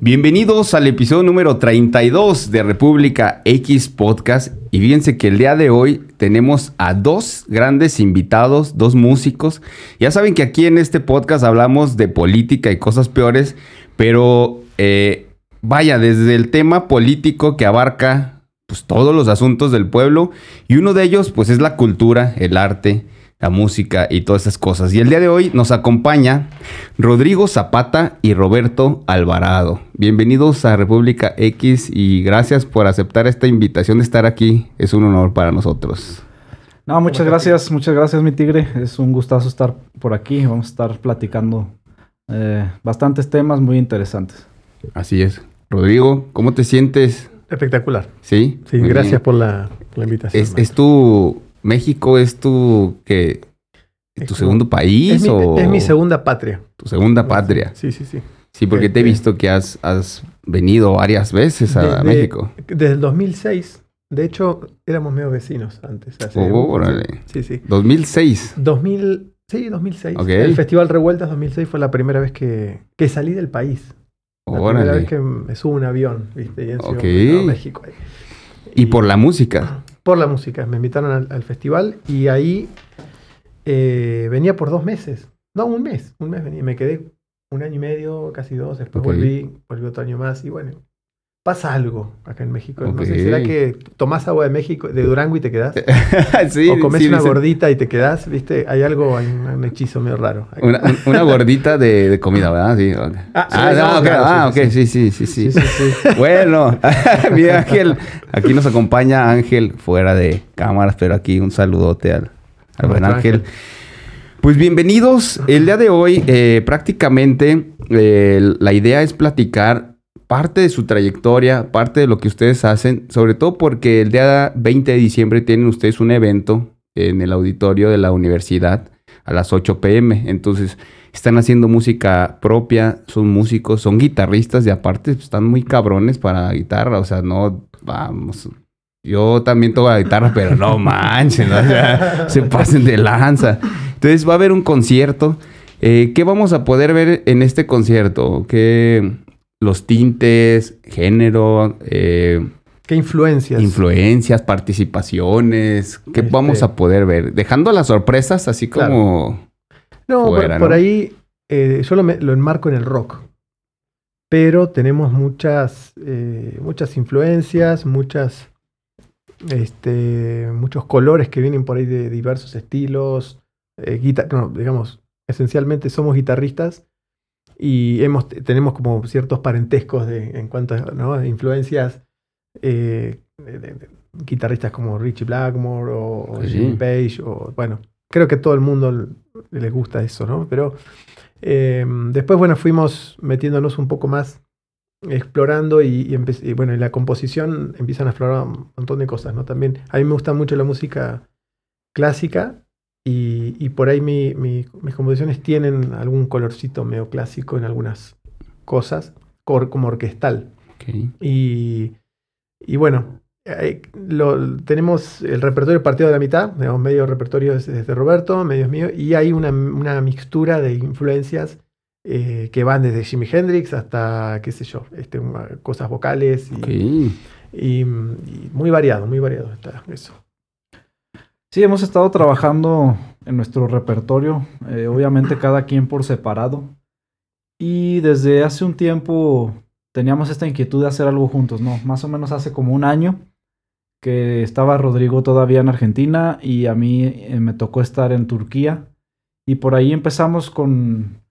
Bienvenidos al episodio número 32 de República X Podcast. Y fíjense que el día de hoy tenemos a dos grandes invitados, dos músicos. Ya saben que aquí en este podcast hablamos de política y cosas peores, pero eh, vaya, desde el tema político que abarca pues, todos los asuntos del pueblo, y uno de ellos pues es la cultura, el arte la música y todas esas cosas. Y el día de hoy nos acompaña Rodrigo Zapata y Roberto Alvarado. Bienvenidos a República X y gracias por aceptar esta invitación de estar aquí. Es un honor para nosotros. No, muchas gracias, muchas gracias mi tigre. Es un gustazo estar por aquí. Vamos a estar platicando eh, bastantes temas muy interesantes. Así es. Rodrigo, ¿cómo te sientes? Espectacular. Sí. Sí, gracias por la, invitación. Es, es tu México es tu que tu segundo país es o mi, es mi segunda patria. Tu segunda patria. Sí, sí, sí. Sí, porque te he este visto que has, has venido varias veces a México. Desde el 2006. De hecho, éramos medio vecinos antes. oh, órale. Sí, sí. 2006. 2000, sí, 2006. El Festival Revueltas 2006 fue la primera vez que, que salí del país. La primera vez que me subo un avión, ¿viste? Y en México. Y, y por la música por la música. Me invitaron al, festival y ahí eh, venía por dos meses. No, un mes. Un mes venía. Me quedé un año y medio, casi dos. Después volví, volví otro año más y bueno, pasa algo acá en México. No sé, ¿será que tomás agua de México, de Durango y te quedás? sí, o comes una gordita y te quedás, ¿viste? Hay algo, hay un, hechizo medio raro. Una, gordita de, comida, ¿verdad? Sí. Ah, ah, ok, sí, sí, sí, sí. bueno, mira Ángel, aquí nos acompaña Ángel fuera de cámaras, pero aquí un saludote al, buen Ángel. Pues bienvenidos. El día de hoy, eh, prácticamente, eh, la idea es platicar parte de su trayectoria, parte de lo que ustedes hacen, sobre todo porque el día 20 de diciembre tienen ustedes un evento en el auditorio de la universidad a las 8 pm. Entonces, están haciendo música propia, son músicos, son guitarristas y aparte están muy cabrones para la guitarra, o sea, no, vamos. Yo también toco la guitarra, pero no manchen, se pasen de lanza. Entonces va a haber un concierto. Eh, ¿Qué vamos a poder ver en este concierto? ¿Qué, los tintes, género, eh, ¿Qué influencias? Influencias, participaciones, ¿qué este vamos a poder ver? Dejando las sorpresas así como... No, por, ahí eh, yo lo, enmarco en el rock. Pero tenemos muchas, eh, muchas influencias, muchas, este, muchos colores que vienen por ahí de diversos estilos. digamos, esencialmente somos guitarristas y hemos, tenemos como ciertos parentescos de, en cuanto a influencias eh, de, guitarristas como Richie Blackmore o, Jimmy Page, o bueno, creo que todo el mundo les gusta eso, ¿no? Pero em, después, bueno, fuimos metiéndonos un poco más, explorando y, y, bueno, en la composición empiezan a explorar un montón de cosas, ¿no? También a mí me gusta mucho la música clásica y, por ahí mis composiciones tienen algún colorcito medio clásico en algunas cosas, como orquestal. Y, bueno, lo, tenemos el repertorio partido de la mitad, medio repertorio es, de Roberto, medio es mío, y hay una, mixtura de influencias eh, que van desde Jimi Hendrix hasta, qué sé yo, este, cosas vocales y, y, muy variado, muy variado está eso. Sí, hemos estado trabajando en nuestro repertorio, eh, obviamente cada quien por separado. Y desde hace un tiempo teníamos esta inquietud de hacer algo juntos, ¿no? Más o menos hace como un año que estaba Rodrigo todavía en Argentina y a mí eh, me tocó estar en Turquía. Y por ahí empezamos con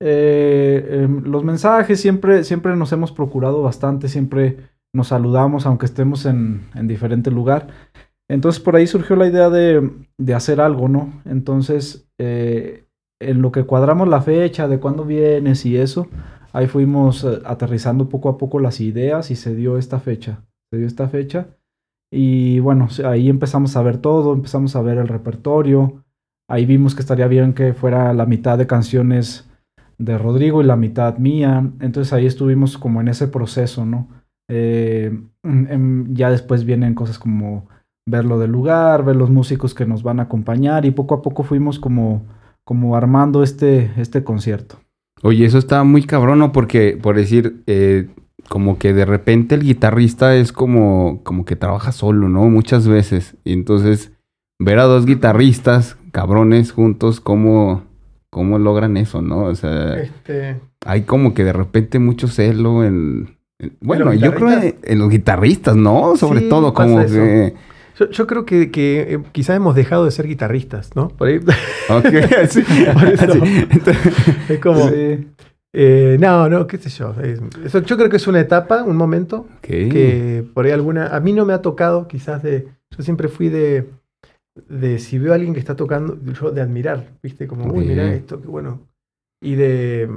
eh, em, los mensajes, siempre, siempre nos hemos procurado bastante, siempre nos saludamos aunque estemos en, en diferente lugar. Entonces por ahí surgió la idea de, hacer algo, ¿no? Entonces, eh, en lo que cuadramos la fecha de cuándo vienes y eso, ahí fuimos eh, aterrizando poco a poco las ideas y se dio esta fecha. Se dio esta fecha. Y bueno, ahí empezamos a ver todo, empezamos a ver el repertorio. Ahí vimos que estaría bien que fuera la mitad de canciones de Rodrigo y la mitad mía. Entonces ahí estuvimos como en ese proceso, ¿no? Eh, ya después vienen cosas como ver lo del lugar, ver los músicos que nos van a acompañar y poco a poco fuimos como, como armando este, este concierto. Oye, eso está muy cabrón, ¿no? Porque, por decir, eh, como que de repente el guitarrista es como, como que trabaja solo, ¿no? Muchas veces. Y entonces, ver a dos guitarristas, cabrones, juntos, ¿cómo, cómo logran eso, no? O sea, este... hay como que de repente mucho celo en... bueno, yo creo en, los guitarristas, ¿no? Sobre todo, como que... Yo, creo que, que quizás hemos dejado de ser guitarristas, ¿no? Por ahí. Ok, sí. es como... Eh, no, no, qué sé yo. Eso, yo creo que es una etapa, un momento, que por ahí alguna... A mí no me ha tocado quizás de... Yo siempre fui de... De si veo a alguien que está tocando, yo de admirar, ¿viste? Como, uy, mira esto, qué bueno. Y de...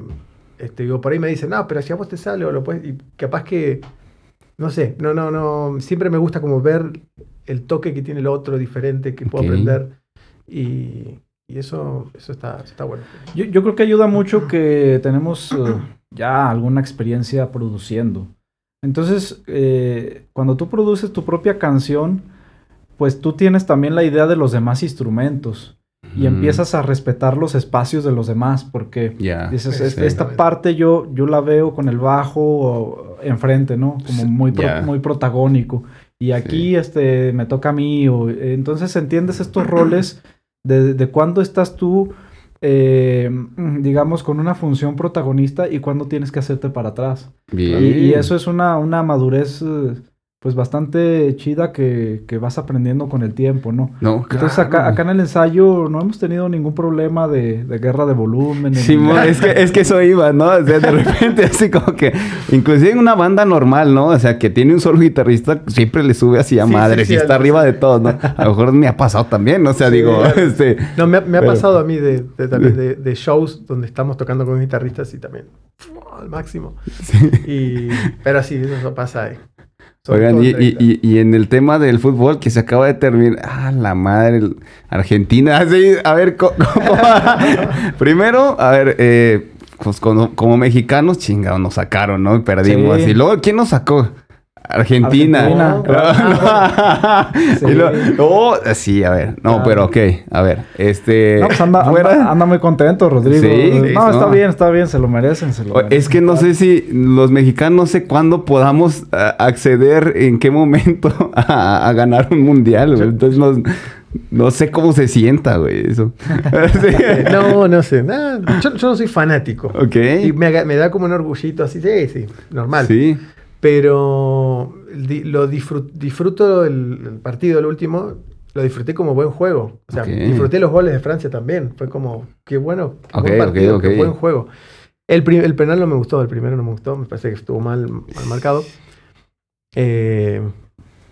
Este, digo, por ahí me dicen, no, pero si a vos te sale o lo puedes... Y capaz que... No sé, no, no, no. Siempre me gusta como ver el toque que tiene el otro diferente que puedo aprender. Y, y eso, eso está, está bueno. Yo, yo, creo que ayuda mucho que tenemos eh, ya alguna experiencia produciendo. Entonces, eh, cuando tú produces tu propia canción, pues tú tienes también la idea de los demás instrumentos y empiezas a respetar los espacios de los demás porque dices, esta parte yo, yo la veo con el bajo enfrente, ¿no? Como muy, muy protagónico. Y aquí este, me toca a mí. O, entonces entiendes estos roles de, de cuándo estás tú, eh, digamos, con una función protagonista y cuándo tienes que hacerte para atrás. Y, eso es una, una madurez eh, pues bastante chida que, que, vas aprendiendo con el tiempo, ¿no? No, Entonces acá, acá en el ensayo no hemos tenido ningún problema de, de guerra de volumen. Sí, es, que, es que eso iba, ¿no? O sea, de repente así como que, inclusive en una banda normal, ¿no? O sea, que tiene un solo guitarrista, siempre le sube así a madre, y está arriba de todo, ¿no? A lo mejor me ha pasado también, ¿no? o sea, digo, este... No, me ha, me ha pasado a mí de, de, de, shows donde estamos tocando con guitarristas y también al máximo. Y, pero sí, eso pasa ahí. Oigan, y, en el tema del fútbol que se acaba de terminar, ah, la madre, Argentina, así, a ver, ¿cómo, primero, a ver, eh, pues como, mexicanos, chingados, nos sacaron, ¿no? Perdimos. Y luego, ¿quién nos sacó? Argentina. Oh, sí. a ver. No, pero ok. A ver. Este. Pues anda, muy contento, Rodrigo. Sí. No, está bien, está bien. Se lo merecen. Es que no sé si los mexicanos, no sé cuándo podamos acceder, en qué momento, a, ganar un mundial. Entonces, no, sé cómo se sienta, güey, eso. no, no sé. yo, no soy fanático. Ok. Y me, me, da como un orgullito así. Sí, sí, normal. Sí. Pero lo disfruto el, partido, el último, lo disfruté como buen juego. O sea, disfruté los goles de Francia también. Fue como, qué bueno, qué buen partido, qué buen juego. El, el, penal no me gustó, el primero no me gustó, me parece que estuvo mal, mal marcado. Eh,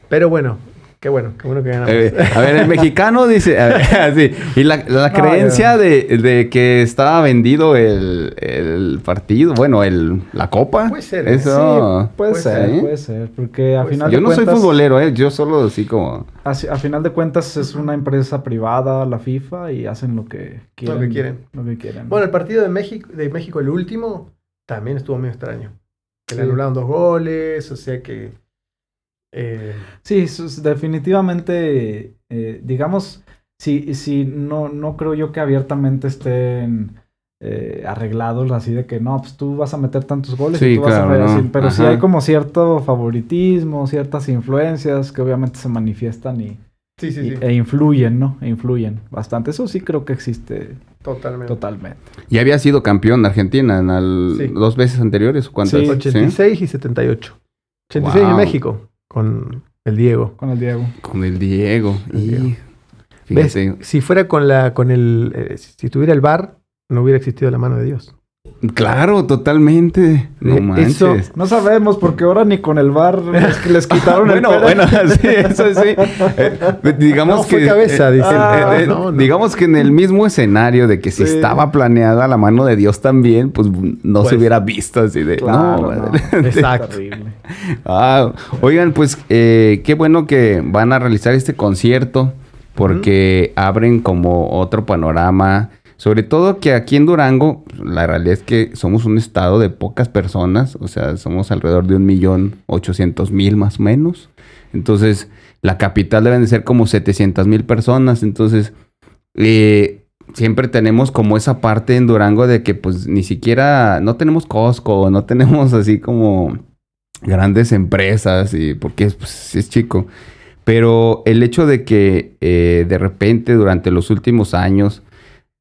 pero bueno, Qué bueno, qué bueno que ganamos. Eh, a ver, el mexicano dice, y la, creencia de, que estaba vendido el, partido, bueno, el, la copa. Puede ser. Eso. puede, ser, puede ser, porque al final Yo no soy futbolero, ¿eh? yo solo así como... A, final de cuentas es una empresa privada, la FIFA, y hacen lo que quieren. Lo que quieren. Lo que quieren. Bueno, el partido de México, de México, el último, también estuvo muy extraño. Que le anularon dos goles, o sea que eh, sí, definitivamente, eh, digamos, si, si no, no creo yo que abiertamente estén eh, arreglados así de que no, pues tú vas a meter tantos goles y tú vas a pero sí hay como cierto favoritismo, ciertas influencias que obviamente se manifiestan y, e influyen, ¿no? E influyen bastante. Eso sí creo que existe Totalmente. Totalmente. ¿Y había sido campeón de Argentina en dos veces anteriores? ¿Cuántas? 86 y 78. 86 en México con el Diego. Con el Diego. Con el Diego. y... Si fuera con la, con el, eh, si tuviera el bar, no hubiera existido la mano de Dios. Claro, totalmente. No manches. no sabemos porque ahora ni con el bar les, quitaron bueno, el Bueno, sí, eso sí. Eh, digamos que cabeza, eh, eh, digamos que en el mismo escenario de que si estaba planeada la mano de Dios también, pues no se pues, hubiera visto así de claro, no, Exacto. ah, oigan, pues qué bueno que van a realizar este concierto porque abren como otro panorama sobre todo que aquí en Durango, la realidad es que somos un estado de pocas personas, o sea, somos alrededor de un millón ochocientos mil más o menos. Entonces, la capital deben de ser como 700 mil personas. Entonces, eh, siempre tenemos como esa parte en Durango de que pues ni siquiera, no tenemos Costco, no tenemos así como grandes empresas, y porque pues, es chico. Pero el hecho de que eh, de repente durante los últimos años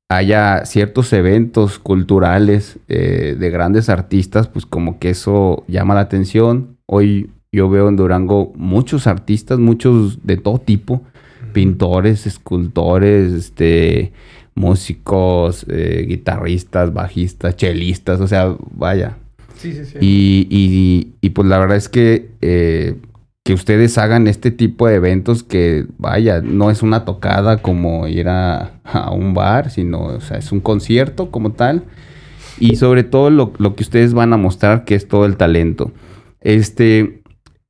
haya ciertos eventos culturales eh, de grandes artistas, pues como que eso llama la atención. Hoy yo veo en Durango muchos artistas, muchos de todo tipo, pintores, escultores, este, músicos, eh, guitarristas, bajistas, chelistas, o sea, vaya. Sí, sí, sí. Y, y, pues la verdad es que eh, que ustedes hagan este tipo de eventos que, vaya, no es una tocada como ir a, un bar, sino, o sea, es un concierto como tal. Y sobre todo lo, que ustedes van a mostrar, que es todo el talento. Este,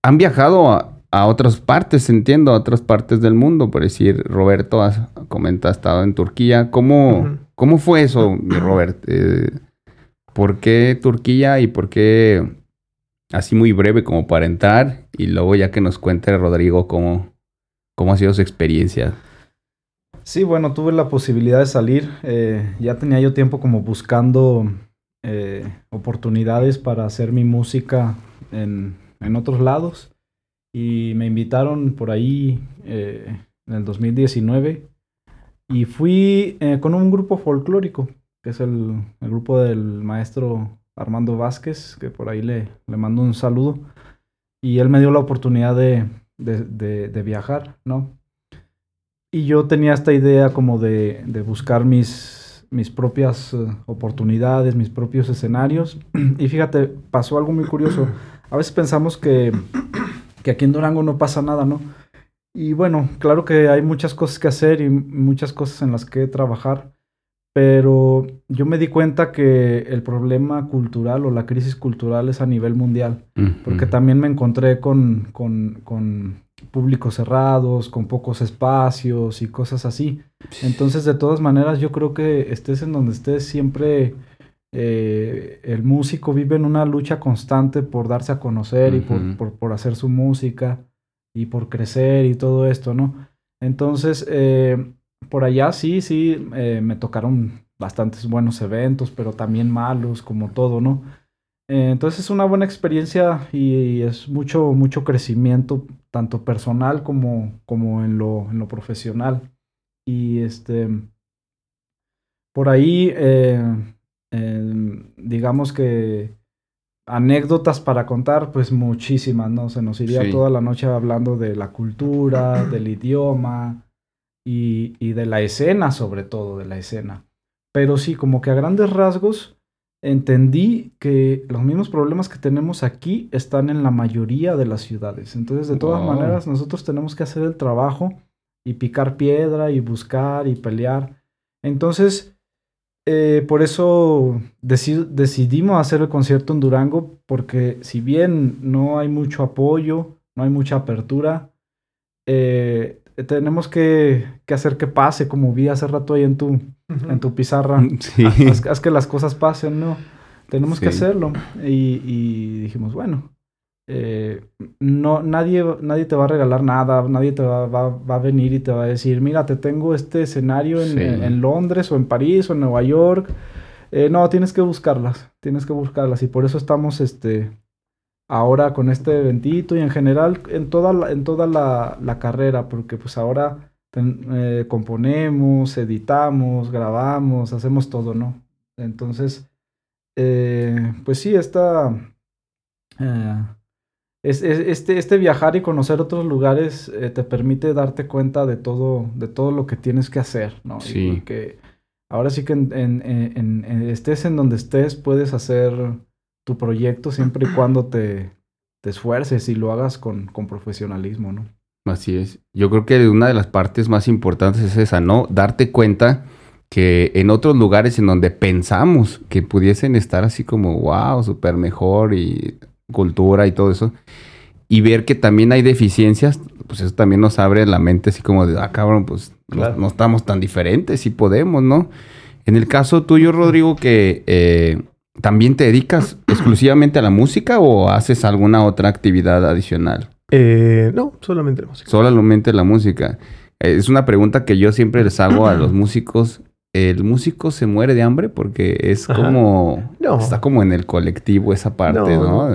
han viajado a, otras partes, entiendo, a otras partes del mundo. Por decir, Roberto, has, comenta, ha estado en Turquía. ¿Cómo, ¿cómo fue eso, mi Robert? Eh, ¿Por qué Turquía y por qué así muy breve como para entrar y luego ya que nos cuente Rodrigo cómo, cómo ha sido su experiencia. Sí, bueno, tuve la posibilidad de salir. Eh, ya tenía yo tiempo como buscando eh, oportunidades para hacer mi música en, en, otros lados y me invitaron por ahí eh, en el 2019 y fui con un grupo folclórico, que es el, el grupo del maestro Armando Vázquez, que por ahí le, le mando un saludo. Y él me dio la oportunidad de, de, viajar, ¿no? Y yo tenía esta idea como de, buscar mis, mis propias eh, oportunidades, mis propios escenarios. y fíjate, pasó algo muy curioso. A veces pensamos que, que aquí en Durango no pasa nada, ¿no? Y bueno, claro que hay muchas cosas que hacer y muchas cosas en las que trabajar pero yo me di cuenta que el problema cultural o la crisis cultural es a nivel mundial, porque también me encontré con, públicos cerrados, con pocos espacios y cosas así. Entonces, de todas maneras, yo creo que estés en donde estés, siempre eh, el músico vive en una lucha constante por darse a conocer y por, hacer su música y por crecer y todo esto, ¿no? Entonces, eh, por allá sí, sí, eh, me tocaron bastantes buenos eventos, pero también malos, como todo, ¿no? Eh, entonces es una buena experiencia y es mucho, mucho crecimiento, tanto personal como, como en, lo, en lo profesional. Y este, por ahí, eh, digamos que anécdotas para contar, pues muchísimas, ¿no? Se nos iría toda la noche hablando de la cultura, del idioma, y, de la escena, sobre todo de la escena. Pero sí, como que a grandes rasgos entendí que los mismos problemas que tenemos aquí están en la mayoría de las ciudades. Entonces, de todas maneras, nosotros tenemos que hacer el trabajo y picar piedra y buscar y pelear. Entonces, eh, por eso decidimos hacer el concierto en Durango, porque si bien no hay mucho apoyo, no hay mucha apertura, eh, tenemos que, hacer que pase, como vi hace rato ahí en tu, en tu pizarra. Haz, que las cosas pasen, ¿no? Tenemos que hacerlo. Y, dijimos, bueno, eh, no, nadie, nadie te va a regalar nada, nadie te va, a venir y te va a decir, mira, te tengo este escenario en, Londres o en París o en Nueva York. Eh, no, tienes que buscarlas, tienes que buscarlas. Y por eso estamos, este, ahora con este eventito y en general en toda la, en toda la, carrera, porque pues ahora eh, componemos, editamos, grabamos, hacemos todo, ¿no? Entonces, eh, pues sí, esta... Eh, este, este viajar y conocer otros lugares te permite darte cuenta de todo, de todo lo que tienes que hacer, ¿no? Sí. que ahora sí que en, estés en donde estés, puedes hacer tu proyecto siempre y cuando te, te esfuerces y lo hagas con, con, profesionalismo, ¿no? Así es. Yo creo que una de las partes más importantes es esa, ¿no? Darte cuenta que en otros lugares en donde pensamos que pudiesen estar así como, wow, súper mejor y cultura y todo eso, y ver que también hay deficiencias, pues eso también nos abre la mente así como de, ah, cabrón, pues no, estamos tan diferentes, sí podemos, ¿no? En el caso tuyo, Rodrigo, que eh, ¿También te dedicas exclusivamente a la música o haces alguna otra actividad adicional? Eh, no, solamente la música. Solamente la música. Eh, es una pregunta que yo siempre les hago a los músicos. el músico se muere de hambre porque es como... No. Está como en el colectivo esa parte, ¿no?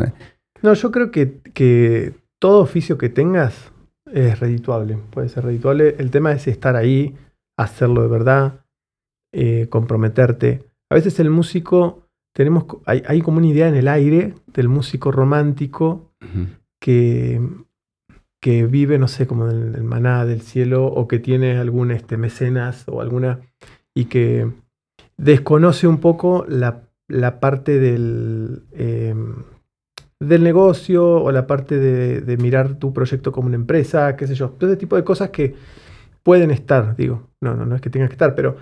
No, yo creo que, que todo oficio que tengas es redituable. Puede ser redituable. El tema es estar ahí, hacerlo de verdad, eh, comprometerte. A veces el músico, tenemos, hay, hay, como una idea en el aire del músico romántico que, que vive, no sé, como en el maná del cielo o que tiene algún este, mecenas o alguna y que desconoce un poco la, la parte del, em, del negocio o la parte de, mirar tu proyecto como una empresa, qué sé yo. Todo ese tipo de cosas que pueden estar, digo, no, no, no es que tengas que estar, pero,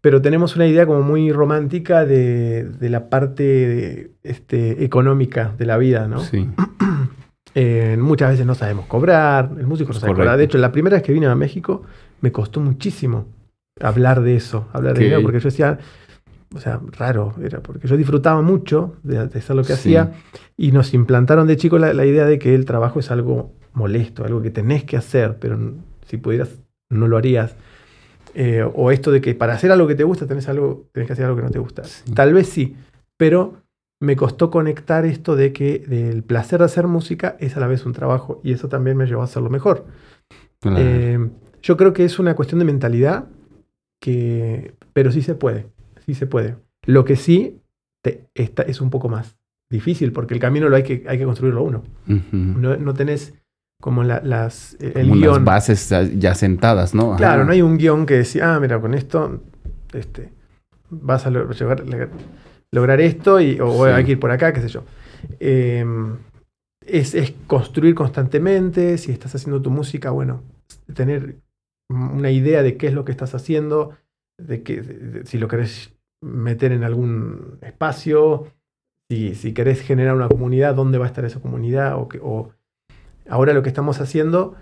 pero tenemos una idea como muy romántica de, de la parte este, económica de la vida, ¿no? Sí. Eh, muchas veces no sabemos cobrar, el músico no sabe cobrar. De hecho, la primera vez que vine a México me costó muchísimo hablar de eso, hablar de dinero, porque yo decía, o sea, raro era, porque yo disfrutaba mucho de, hacer lo que hacía y nos implantaron de chico la, idea de que el trabajo es algo molesto, algo que tenés que hacer, pero si pudieras no lo harías. Eh, o esto de que para hacer algo que te gusta tenés, algo, tenés que hacer algo que no te gusta. Tal vez sí, pero me costó conectar esto de que el placer de hacer música es a la vez un trabajo y eso también me llevó a hacerlo mejor. Eh, yo creo que es una cuestión de mentalidad que, pero sí se puede, sí se puede. Lo que sí te, es un poco más difícil, porque el camino lo hay que, hay que construirlo uno. no, tenés como las, el guion. bases ya sentadas, ¿no? Claro, no hay un guion que decía, ah, mira, con esto este, vas a lograr esto y, o hay que ir por acá, qué sé yo. Em, es, es, construir constantemente, si estás haciendo tu música, bueno, tener una idea de qué es lo que estás haciendo, de, que, si lo querés meter en algún espacio, si, si, querés generar una comunidad, dónde va a estar esa comunidad, o, o ahora lo que estamos haciendo,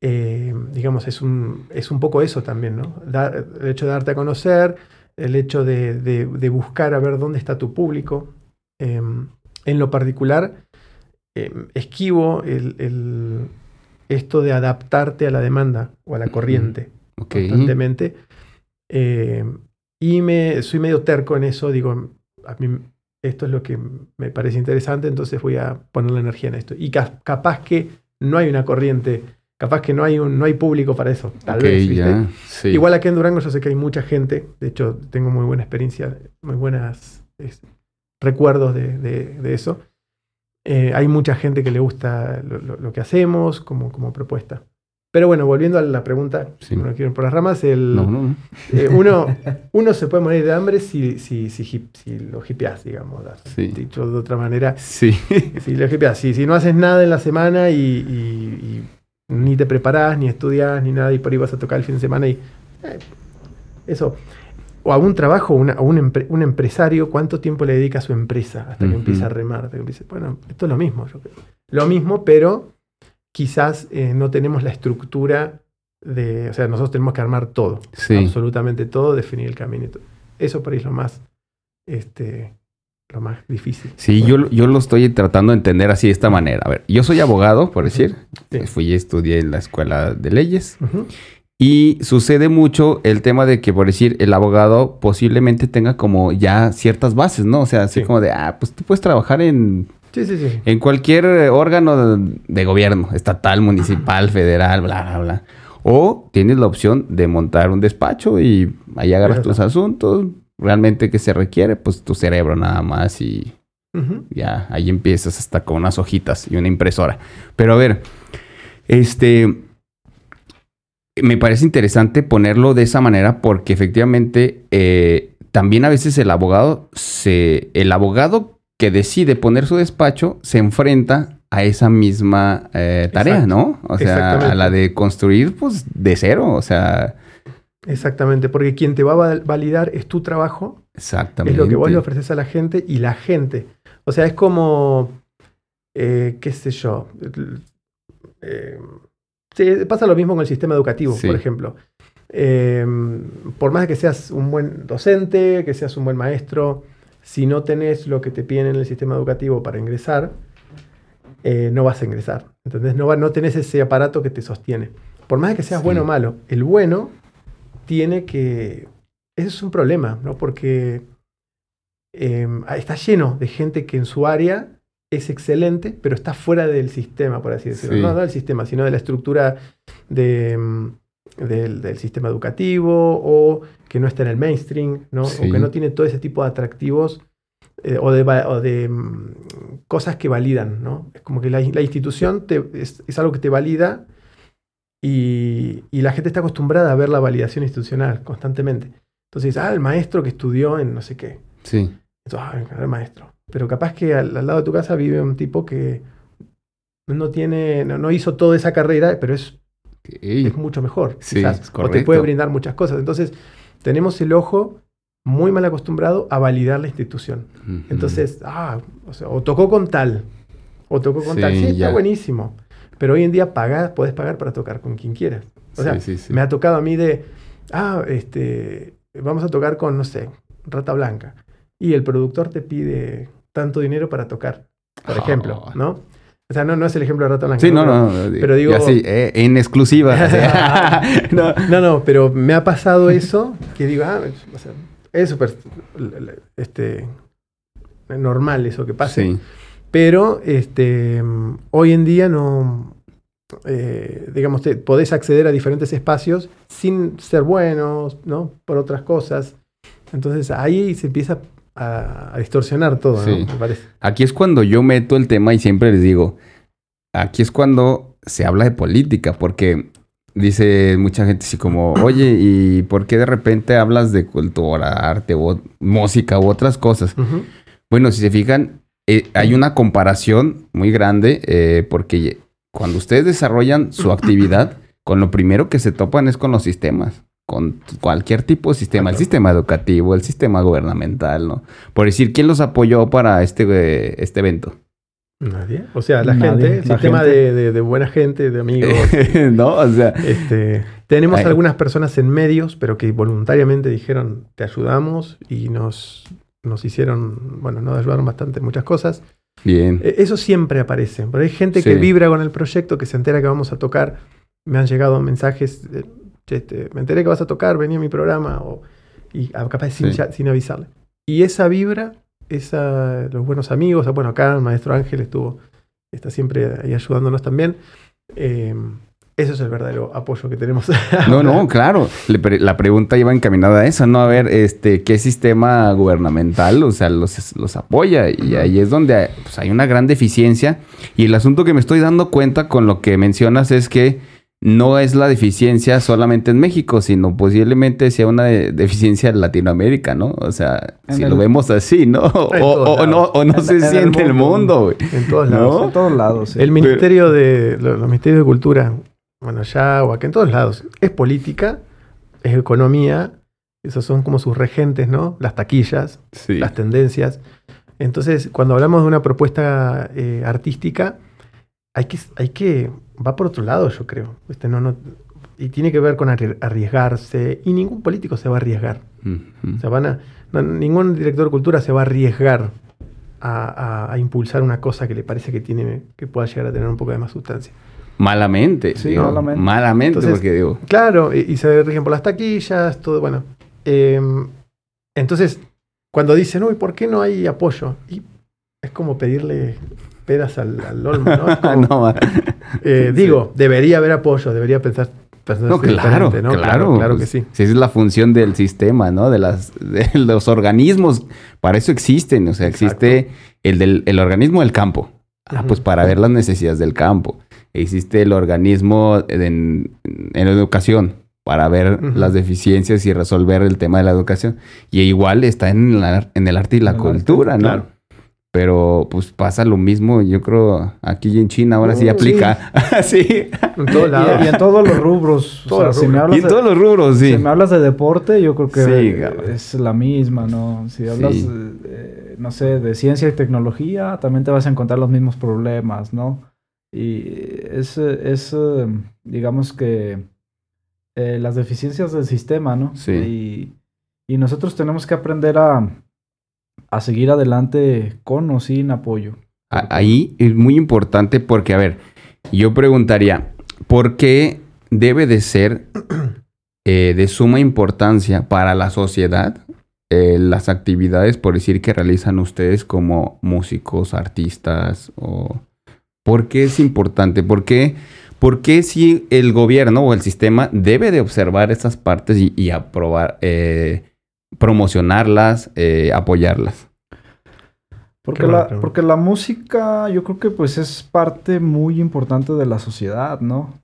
eh, digamos, es un, es un poco eso también, ¿no? el hecho de darte a conocer, el hecho de, de, buscar a ver dónde está tu público. Em, en lo particular, em, esquivo el, esto de adaptarte a la demanda o a la corriente constantemente. Eh, y me, soy medio terco en eso, digo, a mí esto es lo que me parece interesante, entonces voy a poner la energía en esto. Y capaz que no hay una corriente, capaz que no hay, un, no hay público para eso, tal vez. Igual aquí en Durango yo sé que hay mucha gente, de hecho tengo muy buena experiencia, muy buenos recuerdos de eso. Eh, hay mucha gente que le gusta lo, que hacemos como, como, propuesta. Pero bueno, volviendo a la pregunta, no quiero ir por las ramas, el, eh, uno, uno se puede morir de hambre si, si, si, si lo hipeás, digamos, dicho de otra manera. Sí. Si lo hipeás, si, si no haces nada en la semana y, ni te preparás, ni estudias, ni nada, y por ahí vas a tocar el fin de semana y... Eh, eso o a un trabajo, a un, un, empresario, ¿cuánto tiempo le dedica a su empresa hasta que empieza a remar? bueno, esto es lo mismo. Lo mismo, pero quizás eh, no tenemos la estructura de, o sea, nosotros tenemos que armar todo, absolutamente todo, definir el camino. Eso por ahí es lo más, este, lo más difícil. Sí, yo, yo lo estoy tratando de entender así de esta manera. A ver, yo soy abogado, por decir, fui y estudié en la escuela de leyes. Y sucede mucho el tema de que, por decir, el abogado posiblemente tenga como ya ciertas bases, ¿no? O sea, así como de, ah, pues tú puedes trabajar en, sí, sí, sí. en cualquier órgano de, gobierno, estatal, municipal, federal, bla, bla, bla. O tienes la opción de montar un despacho y ahí agarras tus asuntos. Realmente que se requiere, pues tu cerebro nada más y ya ahí empiezas hasta con unas hojitas y una impresora. Pero a ver, este me parece interesante ponerlo de esa manera porque efectivamente eh, también a veces el abogado se. El abogado que decide poner su despacho se enfrenta a esa misma eh, tarea, ¿no? O sea, a la de construir, pues, de cero. O sea. Exactamente, porque quien te va a validar es tu trabajo. Exactamente. Es lo que vos le ofreces a la gente y la gente. O sea, es como. Eh, ¿Qué sé yo? Sí, pasa lo mismo con el sistema educativo, por ejemplo. Eh, por más que seas un buen docente, que seas un buen maestro, si no tenés lo que te piden en el sistema educativo para ingresar, eh, no vas a ingresar. ¿Entendés? No, no tenés ese aparato que te sostiene. Por más que seas bueno o malo, el bueno tiene que, ese es un problema, ¿no? Porque em, está lleno de gente que en su área es excelente, pero está fuera del sistema, por así decirlo. No, del sistema, sino de la estructura de, em, del, sistema educativo o que no está en el mainstream, ¿no? O que no tiene todo ese tipo de atractivos eh, o de, em, cosas que validan, ¿no? Es como que la, institución es, es, algo que te valida y, y, la gente está acostumbrada a ver la validación institucional constantemente. Entonces, ah, el maestro que estudió en no sé qué. Sí. Entonces, ah, el maestro. Pero capaz que al, lado de tu casa vive un tipo que no tiene, no, hizo toda esa carrera, pero es, es mucho mejor. Sí, o te puede brindar muchas cosas. Entonces, tenemos el ojo muy mal acostumbrado a validar la institución. Entonces, ah, o, sea, o, tocó con tal, o tocó con tal. Sí, está buenísimo. Pero hoy en día pagás, podés pagar para tocar con quien quieras. O sea, me ha tocado a mí de, ah, este, vamos a tocar con, no sé, Rata Blanca. Y el productor te pide tanto dinero para tocar, por ejemplo, oh. ¿no? O sea, no, no es el ejemplo de Rata Blanca. Sí, no, no. Pero digo. Así, eh, en exclusiva. no. no. pero me ha pasado eso que digo, ah, es súper este, normal eso que pase. Sí. Pero este, hoy en día no. Eh, digamos, te, podés acceder a diferentes espacios sin ser buenos, ¿no? Por otras cosas. Entonces ahí se empieza a, distorsionar todo, ¿no? Me parece. Aquí es cuando yo meto el tema y siempre les digo, aquí es cuando se habla de política, porque dice mucha gente así como, oye, ¿y por qué de repente hablas de cultura, arte, o música u otras cosas? Bueno, si se fijan, eh, hay una comparación muy grande eh, porque cuando ustedes desarrollan su actividad, con lo primero que se topan es con los sistemas con cualquier tipo de sistema, el sistema educativo, el sistema gubernamental, ¿no? Por decir, ¿quién los apoyó para este, este evento? Nadie. O sea, la gente, el sistema De, buena gente, de amigos. no, o sea. Este, tenemos algunas personas en medios, pero que voluntariamente dijeron, te ayudamos y nos, nos hicieron, bueno, nos ayudaron bastante en muchas cosas. Bien. E, eso siempre aparece. Pero hay gente que vibra con el proyecto, que se entera que vamos a tocar. Me han llegado mensajes este, me enteré que vas a tocar, venía a mi programa, o, y ah, capaz sin, sin, avisarle. Y esa vibra, esa, los buenos amigos, bueno, acá el maestro Ángel estuvo, está siempre ahí ayudándonos también. Eh, eso es el verdadero apoyo que tenemos. No, no, claro. La pregunta iba encaminada a eso, ¿no? A ver, este, ¿qué sistema gubernamental, o sea, los, los apoya? Y ahí es donde pues, hay una gran deficiencia. Y el asunto que me estoy dando cuenta con lo que mencionas es que no es la deficiencia solamente en México, sino posiblemente sea una deficiencia en Latinoamérica, ¿no? O sea, si lo vemos así, ¿no? O, no, o no se siente en el mundo, güey. En todos lados. En todos lados. El Ministerio de. Los, Ministerios de Cultura, bueno, allá o acá, en todos lados. Es política, es economía, esos son como sus regentes, ¿no? Las taquillas, las tendencias. Entonces, cuando hablamos de una propuesta eh, artística, hay que, hay que va por otro lado, yo creo. Este, no, no, y tiene que ver con arriesgarse. Y ningún político se va a arriesgar. o sea, van a, ningún director de cultura se va a arriesgar a, impulsar una cosa que le parece que tiene que pueda llegar a tener un poco de más sustancia. Malamente. Sí, malamente. Malamente, porque digo. Claro, y, se rigen por las taquillas, todo, bueno. Em, entonces, cuando dicen, uy, ¿por qué no hay apoyo? Y es como pedirle pedas al, al olmo, ¿no? Eh, digo, debería haber apoyo, debería pensar no, claro, ¿no? claro, claro, que sí. Esa es la función del sistema, ¿no? De, las, de los organismos. Para eso existen. O sea, existe el, del, el organismo del campo. Ah, pues para ver las necesidades del campo. Existe el organismo en, en educación para ver las deficiencias y resolver el tema de la educación. Y igual está en, la, en el arte y la cultura, ¿no? Claro. Pero pues pasa lo mismo, yo creo, aquí en China ahora sí oh, aplica. Sí. En. Y, en todos los rubros. si me hablas y en todos los rubros, sí. Si me hablas de deporte, yo creo que es la misma, ¿no? Si hablas, no sé, de ciencia y tecnología, también te vas a encontrar los mismos problemas, ¿no? Y es, es digamos que, eh, las deficiencias del sistema, ¿no? Sí. y nosotros tenemos que aprender a a seguir adelante con o sin apoyo. Ahí es muy importante porque, a ver, yo preguntaría, ¿por qué debe de ser eh, de suma importancia para la sociedad eh, las actividades, por decir, que realizan ustedes como músicos, artistas? O... ¿Por qué es importante? ¿Por qué, por qué si el gobierno o el sistema debe de observar estas partes y, aprobar, eh, promocionarlas, apoyarlas? Porque la, porque la música yo creo que pues es parte muy importante de la sociedad, ¿no?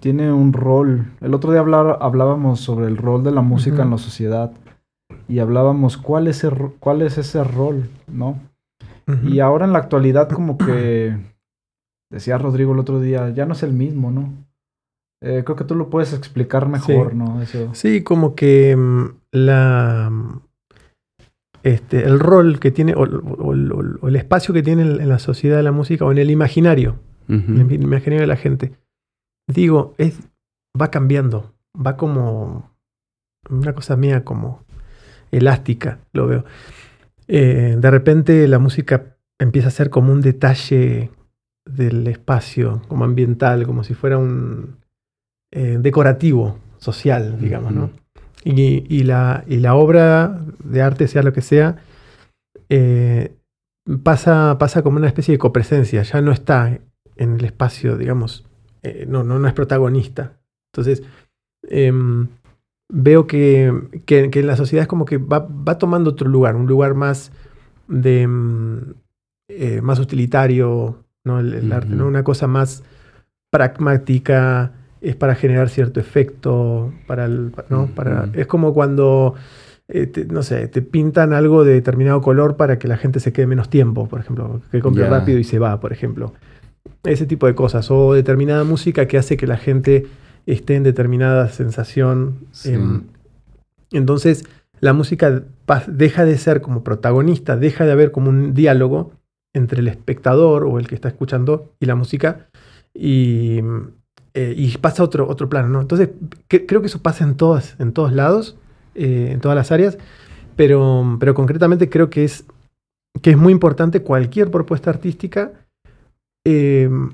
tiene un rol. El otro día hablábamos sobre el rol de la música en la sociedad y hablábamos cuál es, cuál es ese rol, ¿no? Y ahora en la actualidad como que, decía Rodrigo el otro día, ya no es el mismo, ¿no? Eh, creo que tú lo puedes explicar mejor, ¿no? Sí, como que mm, la... Este, el rol que tiene, o, el espacio que tiene en la sociedad de la música, o en el imaginario, el imaginario de la gente, digo, es, va cambiando, va como una cosa mía como elástica, lo veo. Eh, de repente la música empieza a ser como un detalle del espacio, como ambiental, como si fuera un eh, decorativo social, digamos, ¿no? Y, la, y, la, obra de arte, sea lo que sea, eh, pasa, pasa como una especie de copresencia, ya no está en el espacio, digamos, eh, no, no, no es protagonista. Entonces, em, veo que, que, en la sociedad es como que va, va tomando otro lugar, un lugar más de em, más utilitario, ¿no? El, arte, ¿no? Una cosa más pragmática, es para generar cierto efecto, para ¿no? para, es como cuando eh, no sé, te pintan algo de determinado color para que la gente se quede menos tiempo, por ejemplo, que compre rápido y se va, por ejemplo ese tipo de cosas, o determinada música que hace que la gente esté en determinada sensación. Em, entonces, la música deja de ser como protagonista, deja de haber como un diálogo entre el espectador o el que está escuchando y la música, y, eh, pasa a otro, otro plano, ¿no? Entonces, creo que eso pasa en, todas, en todos lados, eh, en todas las áreas, pero, pero concretamente creo que es, que es muy importante cualquier propuesta artística Em,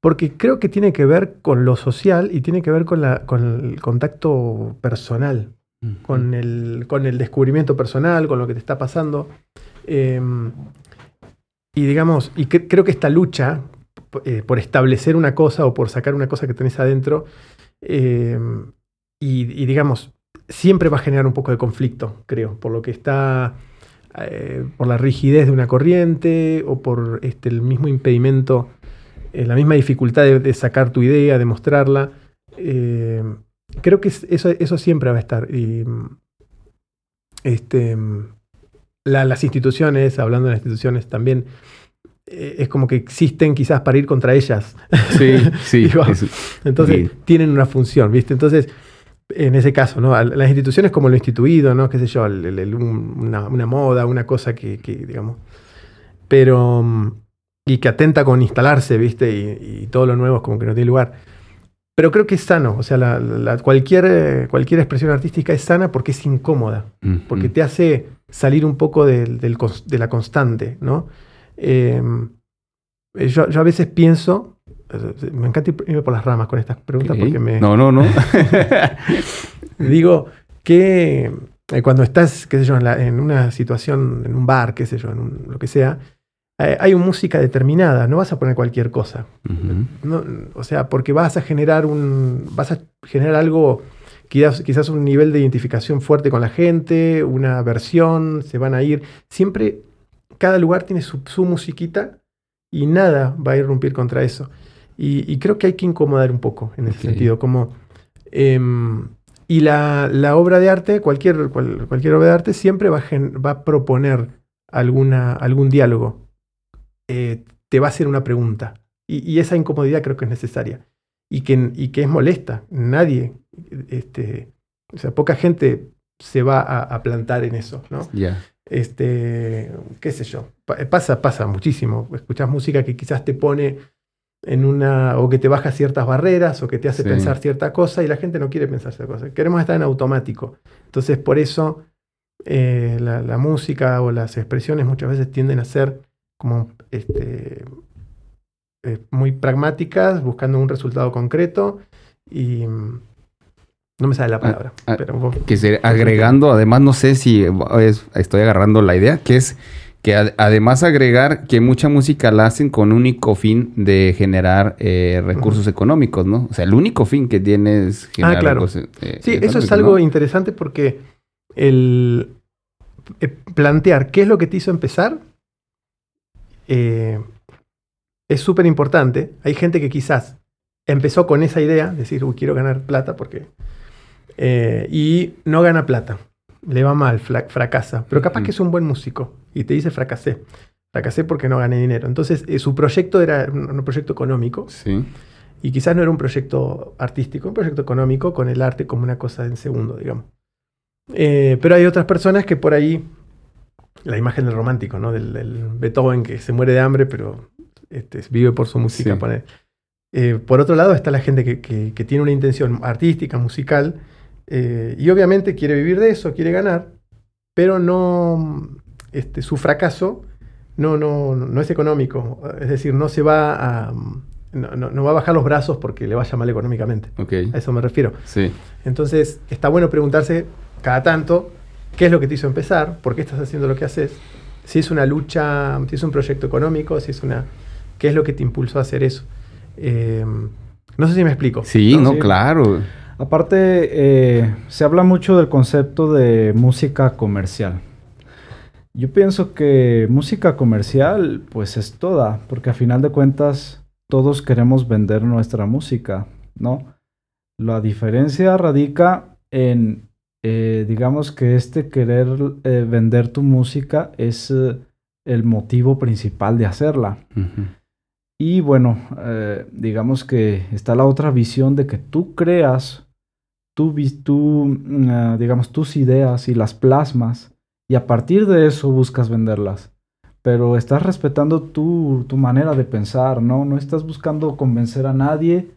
porque creo que tiene que ver con lo social y tiene que ver con, la, con el contacto personal, con, el, con el descubrimiento personal, con lo que te está pasando. Y digamos, y creo que esta lucha eh, por establecer una cosa o por sacar una cosa que tenés adentro, em, y, digamos, siempre va a generar un poco de conflicto, creo, por lo que está eh, por la rigidez de una corriente o por este, el mismo impedimento, eh, la misma dificultad de, sacar tu idea, de mostrarla. Eh, creo que eso, eso siempre va a estar. Este, las instituciones, hablando de las instituciones también, es como que existen quizás para ir contra ellas. Sí, sí. entonces tienen una función, ¿viste? Entonces, en ese caso, ¿no? Las instituciones como lo instituido, ¿no? Qué sé yo, una, moda, una cosa que, digamos. Pero. Y que atenta con instalarse, ¿viste? Y, todo lo nuevo es como que no tiene lugar. Pero creo que es sano, o sea, cualquier, cualquier expresión artística es sana porque es incómoda, porque te hace salir un poco de, de la constante, ¿no? Em, yo, yo, a veces pienso, me encanta irme por las ramas con estas preguntas porque me... No, no, no. Digo que eh, cuando estás, qué sé yo, en, una situación, en un bar, qué sé yo, en lo que sea, eh, hay una música determinada, no vas a poner cualquier cosa. o sea, porque vas a generar un... vas a generar algo, quizás, quizás un nivel de identificación fuerte con la gente, una versión, se van a ir. Siempre, cada lugar tiene su, su musiquita y nada va a irrumpir contra eso. Y, creo que hay que incomodar un poco en ese sentido, como... Em, y la, obra de arte, cualquier, cualquier obra de arte, siempre va a, va a proponer alguna, algún diálogo. Eh, te va a hacer una pregunta. Y, esa incomodidad creo que es necesaria. Y que, y que es molesta. Nadie, este, o sea, poca gente se va a, plantar en eso, ¿no? Este, qué sé yo. Pasa, pasa muchísimo. Escuchas música que quizás te pone en una, o que te baja ciertas barreras, o que te hace pensar cierta cosa, y la gente no quiere pensar cierta cosa. Queremos estar en automático. Entonces, por eso eh, la, música o las expresiones muchas veces tienden a ser como este, eh, muy pragmáticas, buscando un resultado concreto, y, No me sale la ah, palabra. Ah, pero, que agregando, además no sé si estoy agarrando la idea, que es que además agregar que mucha música la hacen con único fin de generar eh, recursos económicos, ¿no? O sea, el único fin que tiene es generar ah, claro. Eh, sí, eso es algo interesante porque el eh, plantear qué es lo que te hizo empezar es súper importante. Hay gente que quizás empezó con esa idea, decir, uy, quiero ganar plata porque... y no gana plata le va mal, fracasa, pero capaz que es un buen músico y te dice fracasé. Fracasé porque no gané dinero. Entonces, eh, su proyecto era un, proyecto económico. Sí. Y quizás no era un proyecto artístico, un proyecto económico con el arte como una cosa en segundo, digamos. Eh, pero hay otras personas que por ahí, la imagen del romántico, ¿no? Del, Beethoven que se muere de hambre, pero este, vive por su música. Eh, por otro lado está la gente que, que, tiene una intención artística, musical, y obviamente quiere vivir de eso, quiere ganar, pero no, este, su fracaso no, no, no es económico. Es decir, no se va a. No, va a bajar los brazos porque le vaya mal económicamente. A eso me refiero. Sí. Entonces, está bueno preguntarse cada tanto qué es lo que te hizo empezar, por qué estás haciendo lo que haces, si es una lucha, si es un proyecto económico, si es una. ¿Qué es lo que te impulsó a hacer eso? Eh, no sé si me explico. Sí, no, claro. Aparte, eh, se habla mucho del concepto de música comercial. Yo pienso que música comercial pues es toda, porque a final de cuentas todos queremos vender nuestra música, ¿no? La diferencia radica en, eh, digamos que este querer eh, vender tu música es el motivo principal de hacerla. Y bueno, digamos que está la otra visión de que tú creas tú, tú mm, ah, digamos, tus ideas y las plasmas y a partir de eso buscas venderlas. Pero estás respetando tu, manera de pensar, ¿no? No estás buscando convencer a nadie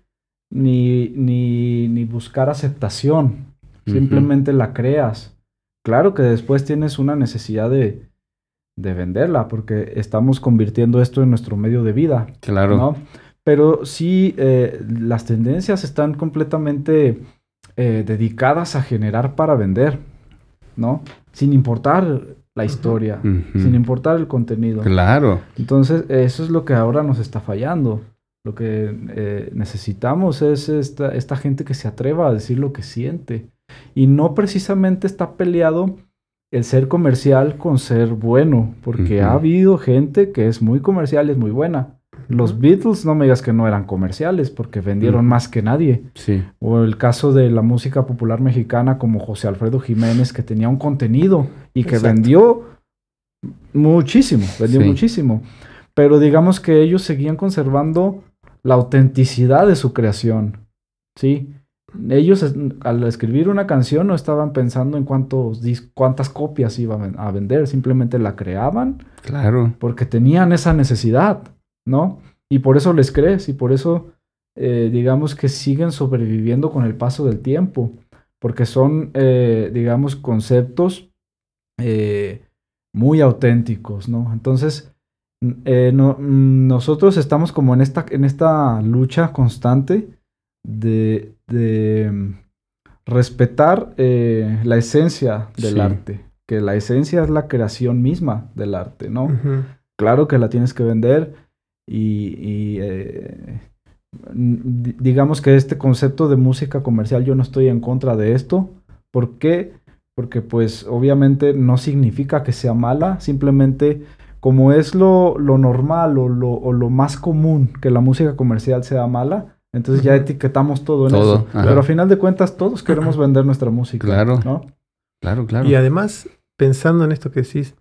ni, ni, buscar aceptación. Simplemente la creas. Claro que después tienes una necesidad de, venderla porque estamos convirtiendo esto en nuestro medio de vida. Claro. ¿no? Pero sí, eh, las tendencias están completamente eh, dedicadas a generar para vender. ¿no? Sin importar la historia, sin importar el contenido. Claro. Entonces, eso es lo que ahora nos está fallando. Lo que eh, necesitamos es esta, esta gente que se atreva a decir lo que siente. Y no precisamente está peleado el ser comercial con ser bueno, porque ha habido gente que es muy comercial y es muy buena. Los Beatles, no me digas que no eran comerciales, porque vendieron más que nadie. Sí. O el caso de la música popular mexicana como José Alfredo Jiménez, que tenía un contenido y que vendió muchísimo, vendió muchísimo. Pero digamos que ellos seguían conservando la autenticidad de su creación. ¿Sí? Ellos al escribir una canción no estaban pensando en cuántos cuántas copias iban a vender, simplemente la creaban. Claro. Porque tenían esa necesidad. ¿No? Y por eso les crees y por eso, eh, digamos que siguen sobreviviendo con el paso del tiempo, porque son, eh, digamos, conceptos eh, muy auténticos, ¿no? Entonces, nosotros estamos como en esta, en esta lucha constante de, de respetar la esencia del arte, que la esencia es la creación misma del arte, ¿no? Claro que la tienes que vender, y, eh, digamos que este concepto de música comercial yo no estoy en contra de esto. ¿Por qué? Porque pues obviamente no significa que sea mala, simplemente como es lo, normal o lo, más común que la música comercial sea mala, entonces ya etiquetamos todo en eso. Pero a final de cuentas todos queremos vender nuestra música. Claro. Claro, claro. Y además, pensando en esto que decís,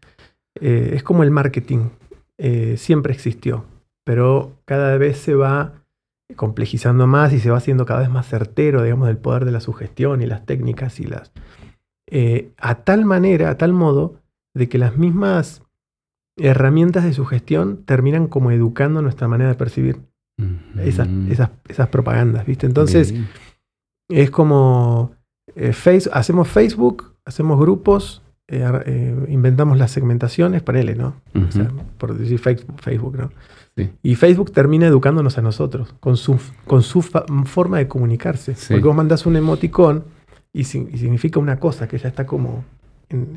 eh, es como el marketing. Eh, siempre existió pero cada vez se va complejizando más y se va haciendo cada vez más certero, digamos, del poder de la sugestión y las técnicas y las... Eh, a tal manera, a tal modo, de que las mismas herramientas de sugestión terminan como educando nuestra manera de percibir esas, esas, propagandas, ¿viste? Entonces, es como, eh, hacemos Facebook, hacemos grupos, eh, inventamos las segmentaciones, para él, ¿no? por decir Facebook, Facebook ¿no? Y Facebook termina educándonos a nosotros con su, con su forma de comunicarse. Porque vos mandás un emoticón y, significa una cosa que ya está como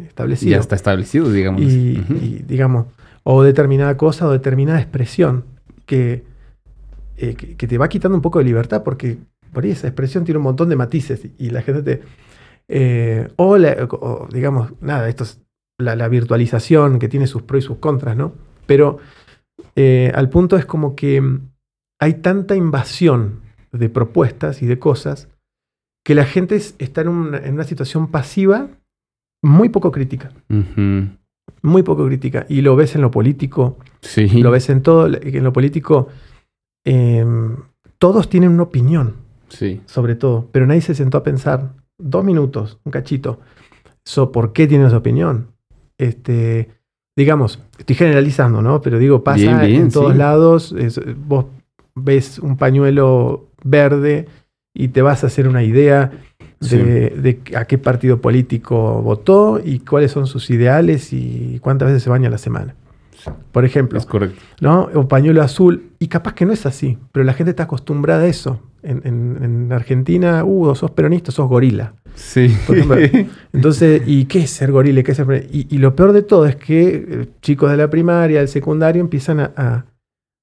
establecido. Ya está establecido, digamos. Y, digamos, o determinada cosa o determinada expresión que, eh, que, te va quitando un poco de libertad porque por ahí esa expresión tiene un montón de matices y la gente te... Eh, o, digamos, nada, esto es la, virtualización que tiene sus pros y sus contras, ¿no? Pero eh, al punto es como que hay tanta invasión de propuestas y de cosas que la gente está en una, situación pasiva muy poco crítica. Muy poco crítica. Y lo ves en lo político. Sí. Lo ves en todo. En lo político. Em, todos tienen una opinión. Sí. Sobre todo. Pero nadie se sentó a pensar dos minutos, un cachito. ¿Por qué tiene esa opinión? Este, digamos, estoy generalizando, ¿no? Pero digo, pasa en todos lados. vos ves un pañuelo verde y te vas a hacer una idea de, a qué partido político votó y cuáles son sus ideales y cuántas veces se baña a la semana. Por ejemplo. Es correcto. ¿no? O pañuelo azul. Y capaz que no es así, pero la gente está acostumbrada a eso. En, Argentina, uh, sos peronista, sos gorila. Sí. entonces, ¿y qué es ser gorila? ¿Qué es ser y, y, lo peor de todo es que eh, chicos de la primaria, del secundario, empiezan a,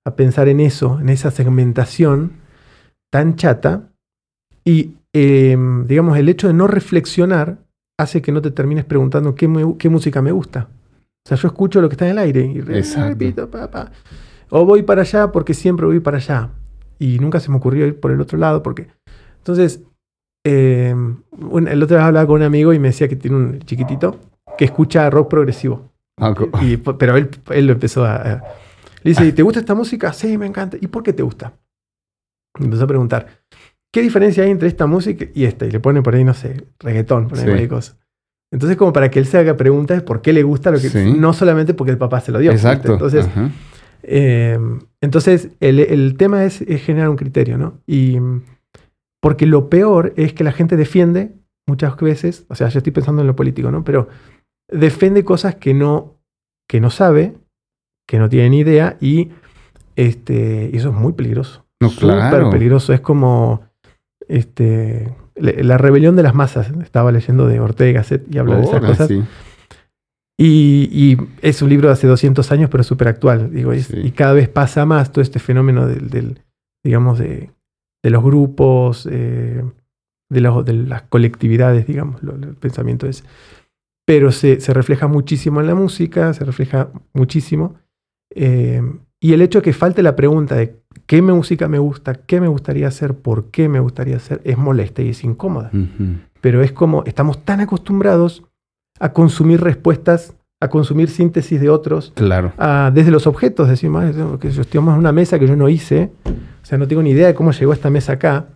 a pensar en eso, en esa segmentación tan chata. Y, em, digamos, el hecho de no reflexionar hace que no te termines preguntando qué, qué música me gusta. O sea, yo escucho lo que está en el aire y repito, papá. O voy para allá porque siempre voy para allá. Y nunca se me ocurrió ir por el otro lado porque... Entonces, em, el otro día hablaba con un amigo y me decía que tiene un chiquitito que escucha rock progresivo. Ah, pero él, él lo empezó a le dice, ¿te gusta esta música? Sí, me encanta. ¿Y por qué te gusta? Me empezó a preguntar, ¿qué diferencia hay entre esta música y esta? Y le pone por ahí, no sé, reggaetón, por ahí cosas. Entonces, como para que él se haga preguntas por qué le gusta lo que... No solamente porque el papá se lo dio. Exacto. Entonces, em, entonces el, tema es, generar un criterio, ¿no? Y porque lo peor es que la gente defiende muchas veces, o sea, yo estoy pensando en lo político, ¿no? Pero defiende cosas que no, que no sabe que no tienen idea y este, eso es muy peligroso. No, Súper peligroso. Es como este, la rebelión de las masas. Estaba leyendo de Ortega Gasset y habla de esas cosas. Y, es un libro de hace 200 años, pero súper actual. Digo, y cada vez pasa más todo este fenómeno del, digamos, de, los grupos, eh, de, de, las colectividades, digamos, el pensamiento es. Pero se, se refleja muchísimo en la música, se refleja muchísimo. Eh, y el hecho de que falte la pregunta de qué música me gusta, qué me gustaría hacer, por qué me gustaría hacer, es molesta y es incómoda. Pero es como estamos tan acostumbrados a consumir respuestas, a consumir síntesis de otros. Claro. desde los objetos, decimos, que yo estoy en una mesa que yo no hice, o sea, no tengo ni idea de cómo llegó esta mesa acá.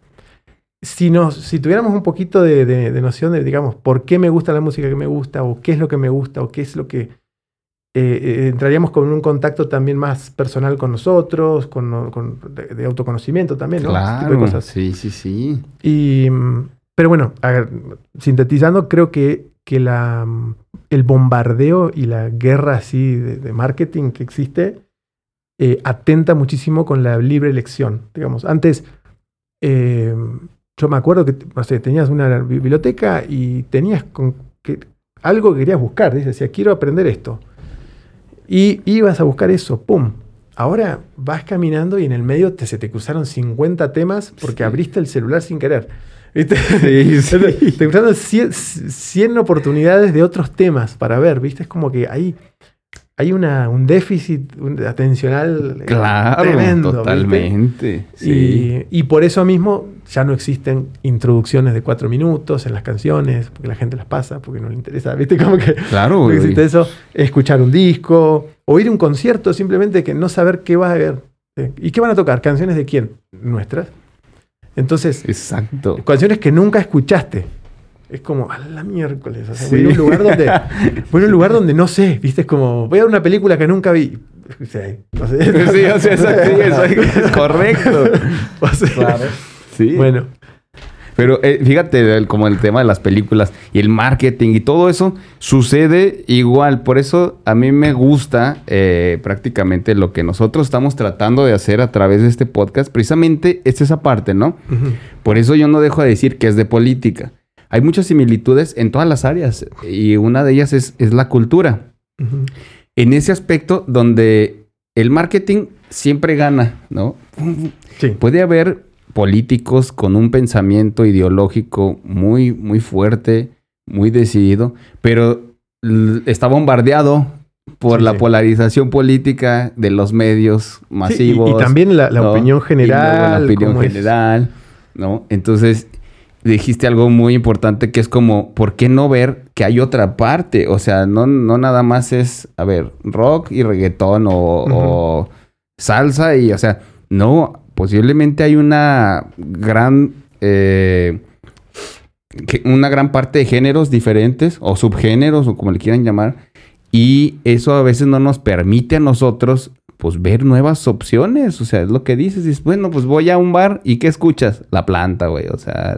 Si, nos, si tuviéramos un poquito de, de noción de, digamos, por qué me gusta la música que me gusta, o qué es lo que me gusta, o qué es lo que eh, eh, entraríamos con un contacto también más personal con nosotros, con, de, autoconocimiento también, ¿no? Claro, cosas. sí, sí, sí. Y, pero bueno, sintetizando, creo que, que la, el bombardeo y la guerra así de, marketing que existe eh, atenta muchísimo con la libre elección. Digamos, antes yo me acuerdo que no sé, tenías una biblioteca y tenías con, que, algo que querías buscar. Decías, quiero aprender esto y ibas a buscar eso, ¡pum! Ahora vas caminando y en el medio te, se te cruzaron 50 temas porque abriste el celular sin querer. ¿Viste? te cruzaron 100, oportunidades de otros temas para ver, ¿viste? Es como que hay, hay una, un déficit atencional eh, claro, tremendo. Totalmente. Y, y, por eso mismo ya no existen introducciones de cuatro minutos en las canciones, porque la gente las pasa, porque no le interesa, ¿viste? Como que claro, no existe eso. Escuchar un disco, o ir a un concierto, simplemente que no saber qué vas a ver. ¿Y qué van a tocar? ¿Canciones de quién? Nuestras. Entonces, Exacto. canciones que nunca escuchaste. Es como, a la miércoles. voy, a un lugar donde, voy a un lugar donde no sé, ¿viste? Es como, voy a ver una película que nunca vi. Sí, sí, o sea, correcto. claro. Sí. Bueno. Pero eh, fíjate, como el tema de las películas y el marketing y todo eso sucede igual. Por eso a mí me gusta eh, prácticamente lo que nosotros estamos tratando de hacer a través de este podcast. Precisamente es esa parte, ¿no? Por eso yo no dejo de decir que es de política. Hay muchas similitudes en todas las áreas y una de ellas es, la cultura. En ese aspecto donde el marketing siempre gana, ¿no? Sí. Puede haber políticos con un pensamiento ideológico muy, muy fuerte, muy decidido, pero está bombardeado por la polarización política de los medios masivos. y, también la, opinión general. la opinión general, ¿no? Entonces, dijiste algo muy importante que es como, ¿por qué no ver que hay otra parte? O sea, no, no nada más es, a ver, rock y reggaetón o, salsa y, o sea, no, posiblemente hay una gran... Eh, una gran parte de géneros diferentes o subgéneros o como le quieran llamar y eso a veces no nos permite a nosotros pues ver nuevas opciones, o sea, es lo que dices, dices, bueno, pues voy a un bar y ¿qué escuchas? La planta, güey, o sea,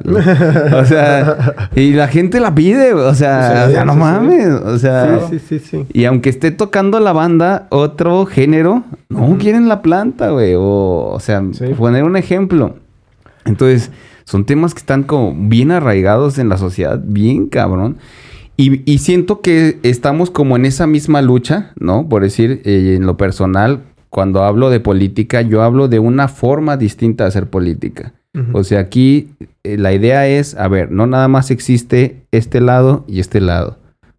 o sea, y la gente la pide, o sea, no mames, o sea, sí, sí, sí, y aunque esté tocando la banda otro género, no quieren la planta, güey, o, o sea, poner un ejemplo. Entonces, son temas que están como bien arraigados en la sociedad, bien cabrón. Y, siento que estamos como en esa misma lucha, ¿no? Por decir, eh, en lo personal, cuando hablo de política, yo hablo de una forma distinta de hacer política. O sea, aquí eh, la idea es, a ver, no nada más existe este lado y este lado,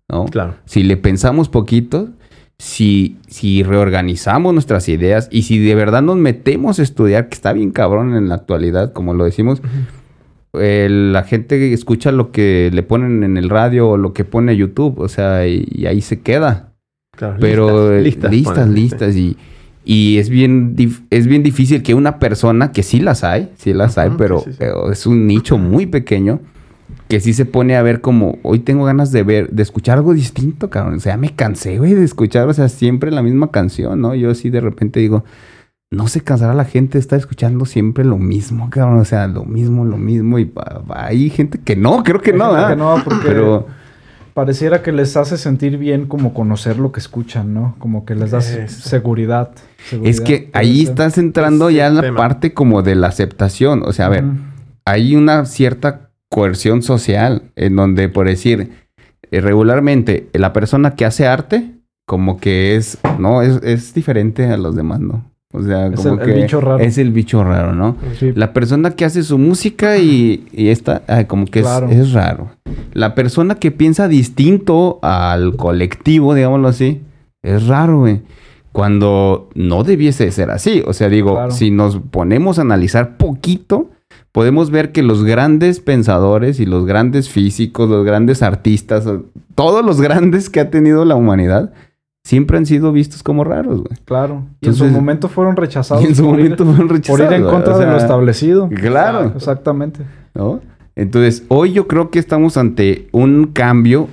¿no? Claro. Si le pensamos poquito, si, si reorganizamos nuestras ideas y si de verdad nos metemos a estudiar, que está bien cabrón en la actualidad, como lo decimos, la gente escucha lo que le ponen en el radio o lo que pone YouTube, o sea, y, ahí se queda. Pero listas, listas, listas, y, y, es bien es bien difícil que una persona que sí las hay, sí las hay, pero, es un nicho muy pequeño que sí se pone a ver como hoy tengo ganas de ver, de escuchar algo distinto, cabrón. O sea, me cansé, güey, de escuchar, o sea, siempre la misma canción, ¿no? Yo sí de repente digo, no se cansará la gente de estar escuchando siempre lo mismo, cabrón. O sea, lo mismo, lo mismo. Y hay gente que no, creo que no, ¿verdad? Que no, porque Pero... pareciera que les hace sentir bien como conocer lo que escuchan, ¿no? Como que les da seguridad, Es que ahí estás entrando ya en la parte como de la aceptación. O sea, a ver, hay una cierta coerción social en donde, por decir, eh, regularmente la persona que hace arte, como que es, no, es, es diferente a los demás, ¿no? O sea, es como el, que bicho raro. es el bicho raro, ¿no? La persona que hace su música y, y esta, como que es, raro. La persona que piensa distinto al colectivo, digámoslo así, es raro, güey. Cuando no debiese ser así. O sea, digo, si nos ponemos a analizar poquito, podemos ver que los grandes pensadores y los grandes físicos, los grandes artistas, todos los grandes que ha tenido la humanidad, siempre han sido vistos como raros, güey. Claro. y en su momento fueron rechazados. en su momento fueron rechazados. Por ir en contra de lo establecido. Claro. Exactamente. ¿No? Entonces, hoy yo creo que estamos ante un cambio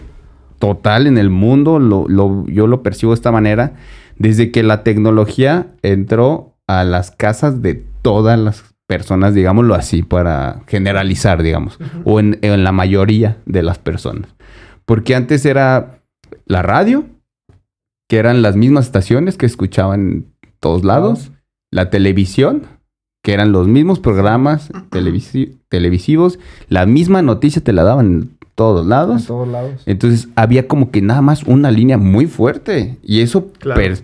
total en el mundo. Lo, yo lo percibo de esta manera. Desde que la tecnología entró a las casas de todas las personas, digámoslo así, para generalizar, digamos. O en, en la mayoría de las personas. Porque antes era la radio que eran las mismas estaciones que escuchaban en todos lados, la televisión, que eran los mismos programas televisivos, la misma noticia te la daban en todos lados. En todos lados. Entonces había como que nada más una línea muy fuerte y eso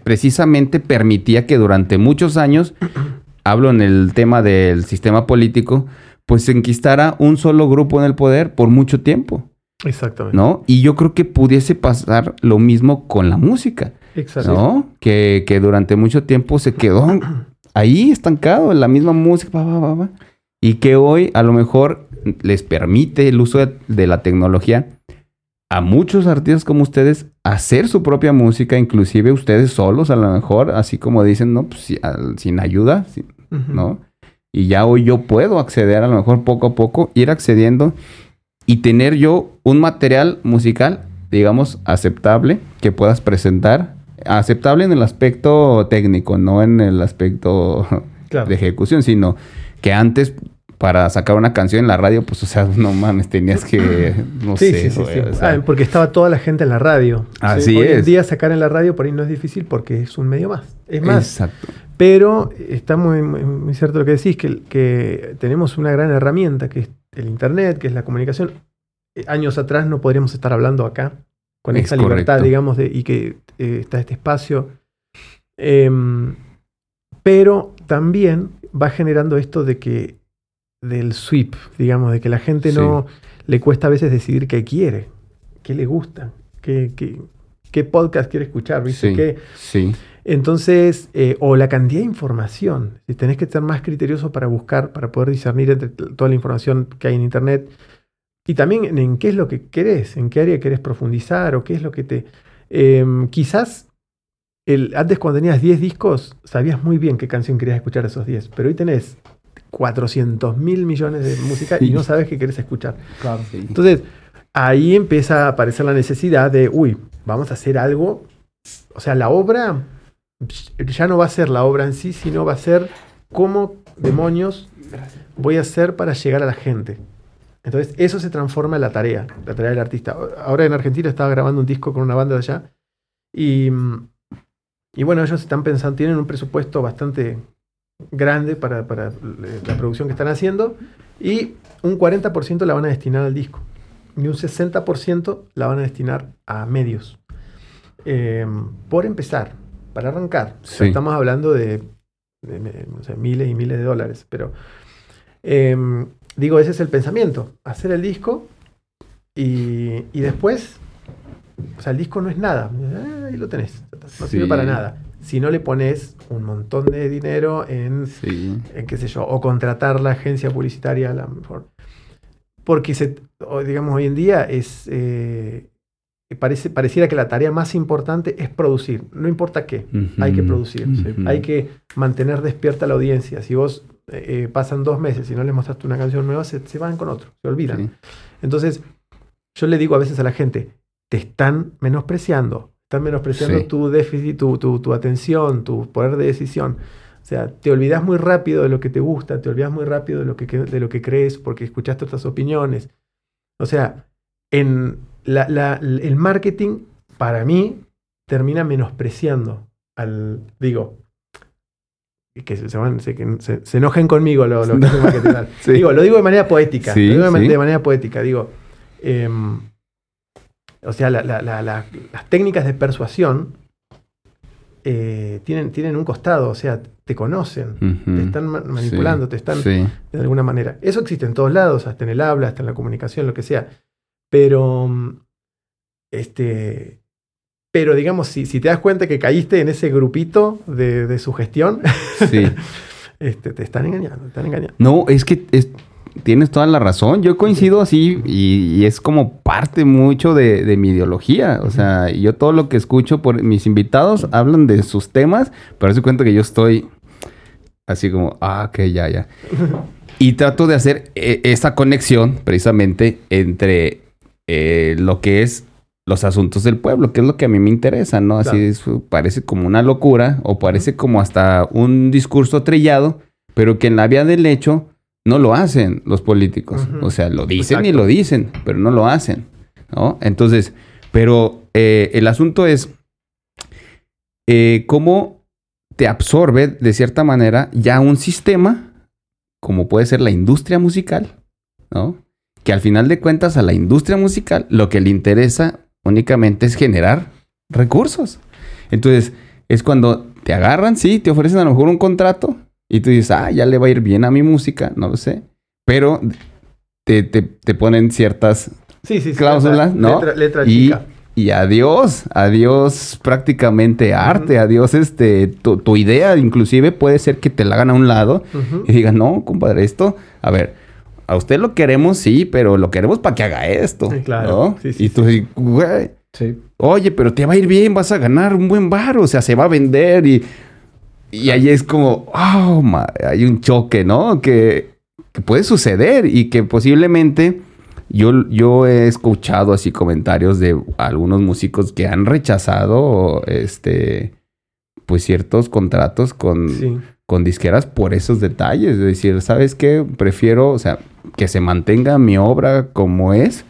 precisamente permitía que durante muchos años, hablo en el tema del sistema político, pues se enquistara un solo grupo en el poder por mucho tiempo. Exactamente. ¿No? Y yo creo que pudiese pasar lo mismo con la música. Exacto. ¿No? Que, que durante mucho tiempo se quedó ahí estancado en la misma música. y que hoy a lo mejor les permite el uso de, la tecnología a muchos artistas como ustedes hacer su propia música, inclusive ustedes solos a lo mejor, así como dicen, no, pues, sin ayuda, ¿no? Y ya hoy yo puedo acceder a lo mejor poco a poco, ir accediendo y tener yo un material musical, digamos, aceptable que puedas presentar. Aceptable en el aspecto técnico, no en el aspecto de ejecución, sino que antes para sacar una canción en la radio, pues, o sea, no mames, tenías que, no sé. Sí, sí, ah, porque estaba toda la gente en la radio. Así Hoy es. en día sacar en la radio por ahí no es difícil porque es un medio más. Es más. Exacto. Pero está muy, muy, cierto lo que decís, que, que tenemos una gran herramienta que es el Internet, que es la comunicación, años atrás no podríamos estar hablando acá con esta libertad, digamos, de, y que eh, está este espacio. Em, pero también va generando esto de que del sweep, digamos, de que la gente no le cuesta a veces decidir qué quiere, qué le gusta, qué, qué, podcast quiere escuchar, ¿viste? Sí. Entonces, eh, o la cantidad de información, si tenés que ser más criterioso para buscar, para poder discernir entre toda la información que hay en Internet, y también en, qué es lo que querés, en qué área querés profundizar, o qué es lo que te... Em, quizás el, antes cuando tenías 10 discos, sabías muy bien qué canción querías escuchar esos 10, pero hoy tenés 400 mil millones de música y no sabes qué querés escuchar. Claro. Entonces, ahí empieza a aparecer la necesidad de, uy, vamos a hacer algo. O sea, la obra ya no va a ser la obra en sí, sino va a ser cómo demonios voy a hacer para llegar a la gente. Entonces, eso se transforma en la tarea, la tarea del artista. Ahora en Argentina estaba grabando un disco con una banda de allá y, y bueno, ellos están pensando, tienen un presupuesto bastante grande para, para la producción que están haciendo y un 40% la van a destinar al disco y un 60% la van a destinar a medios. Eh, por empezar, para arrancar. estamos hablando de, miles y miles de dólares, pero em, digo, ese es el pensamiento, hacer el disco y, después, o sea, el disco no es nada, ah, ahí lo tenés, no sirve para nada. Si no le pones un montón de dinero en, en, qué sé yo, o contratar la agencia publicitaria a la mejor. Porque, se, digamos, hoy en día es, eh, parece, pareciera que la tarea más importante es producir. No importa qué, hay que producir. Hay que mantener despierta la audiencia. Si vos eh, pasan dos meses y no les mostraste una canción nueva, se, van con otro, se olvidan. Entonces, yo le digo a veces a la gente, te están menospreciando. Están menospreciando tu déficit, tu, tu, atención, tu poder de decisión. O sea, te olvidas muy rápido de lo que te gusta, te olvidas muy rápido de lo que, de lo que crees porque escuchaste otras opiniones. O sea, en, el marketing, para mí, termina menospreciando al, digo, que se, se, se, enojen conmigo lo, lo que es marketing. Digo, lo digo de manera poética. lo digo de, manera poética. Digo, em, o sea, las técnicas de persuasión eh, tienen, tienen un costado, o sea, te conocen, te están manipulando, te están de alguna manera. Eso existe en todos lados, hasta en el habla, hasta en la comunicación, lo que sea. Pero, mm, este, pero digamos, si, si te das cuenta que caíste en ese grupito de, de sugestión, sí. este, te están engañando, te están engañando. No, es que tienes toda la razón. Yo coincido así y, es como parte mucho de, mi ideología. O sea, yo todo lo que escucho por mis invitados hablan de sus temas, pero se cuenta que yo estoy así como, ah, ok, ya, ya. Y trato de hacer eh, esa conexión precisamente entre eh, lo que es los asuntos del pueblo, que es lo que a mí me interesa, ¿no? Así parece como una locura o parece como hasta un discurso trillado, pero que en la vía del hecho no lo hacen los políticos. O sea, lo dicen y lo dicen, pero no lo hacen, ¿no? Entonces, pero eh, el asunto es eh, cómo te absorbe de cierta manera ya un sistema, como puede ser la industria musical, ¿no? Que al final de cuentas a la industria musical lo que le interesa únicamente es generar recursos. Entonces, es cuando te agarran, sí, te ofrecen a lo mejor un contrato y tú dices, ah, ya le va a ir bien a mi música, no lo sé. Pero te, ponen ciertas cláusulas, ¿no? Letra, y, y, adiós, adiós prácticamente arte, adiós este, tu, idea inclusive puede ser que te la hagan a un lado y digan, no, compadre, esto, a ver, a usted lo queremos, sí, pero lo queremos para que haga esto. Sí, claro. Sí, sí, y tú güey. Sí. Oye, pero te va a ir bien, vas a ganar un buen bar, o sea, se va a vender y, y ahí es como, oh, hay un choque, ¿no? Que, puede suceder y que posiblemente yo, yo he escuchado así comentarios de algunos músicos que han rechazado este pues ciertos contratos con, con disqueras por esos detalles. Es decir, ¿sabes qué? Prefiero, o sea, que se mantenga mi obra como es,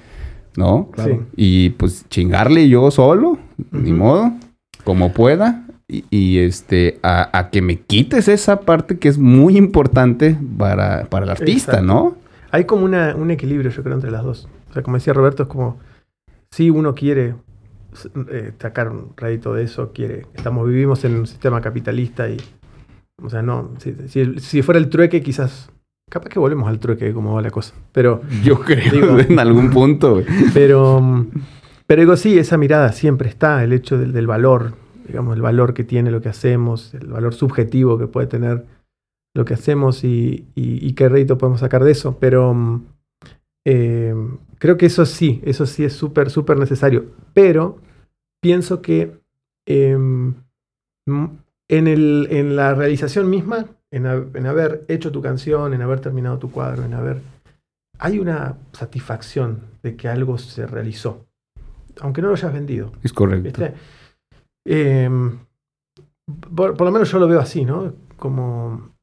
¿no? Claro. Y pues chingarle yo solo, ni modo, como pueda. Y, este, a, que me quites esa parte que es muy importante para, para el artista, ¿no? Hay como una, un equilibrio, yo creo, entre las dos. O sea, como decía Roberto, es como, si uno quiere eh, sacar un rédito de eso, quiere, estamos, vivimos en un sistema capitalista y, o sea, no, si, fuera el trueque quizás, capaz que volvemos al trueque como va la cosa, pero... Yo creo en algún punto. Pero, pero digo, sí, esa mirada siempre está, el hecho del, valor, digamos, el valor que tiene lo que hacemos, el valor subjetivo que puede tener lo que hacemos y, y qué rédito podemos sacar de eso, pero eh, creo que eso sí, eso sí es súper, súper necesario. Pero pienso que em, en, el, en, la realización misma, en, haber hecho tu canción, en haber terminado tu cuadro, en haber... Hay una satisfacción de que algo se realizó, aunque no lo hayas vendido. Es correcto. Em, por, lo menos yo lo veo así, ¿no? Como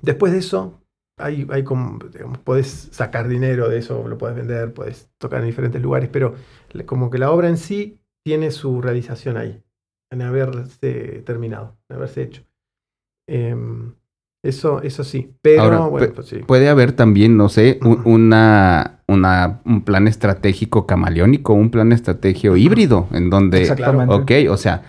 después de eso, hay, hay como, digamos, podés sacar dinero de eso, lo puedes vender, puedes tocar en diferentes lugares, pero como que la obra en sí tiene su realización ahí, en haberse terminado, en haberse hecho. Em, eso, eso sí, pero bueno, pues sí. Puede haber también, no sé, un, una, una, un plan estratégico camaleónico, un plan estratégico híbrido, en donde, Exactamente. ok, o sea,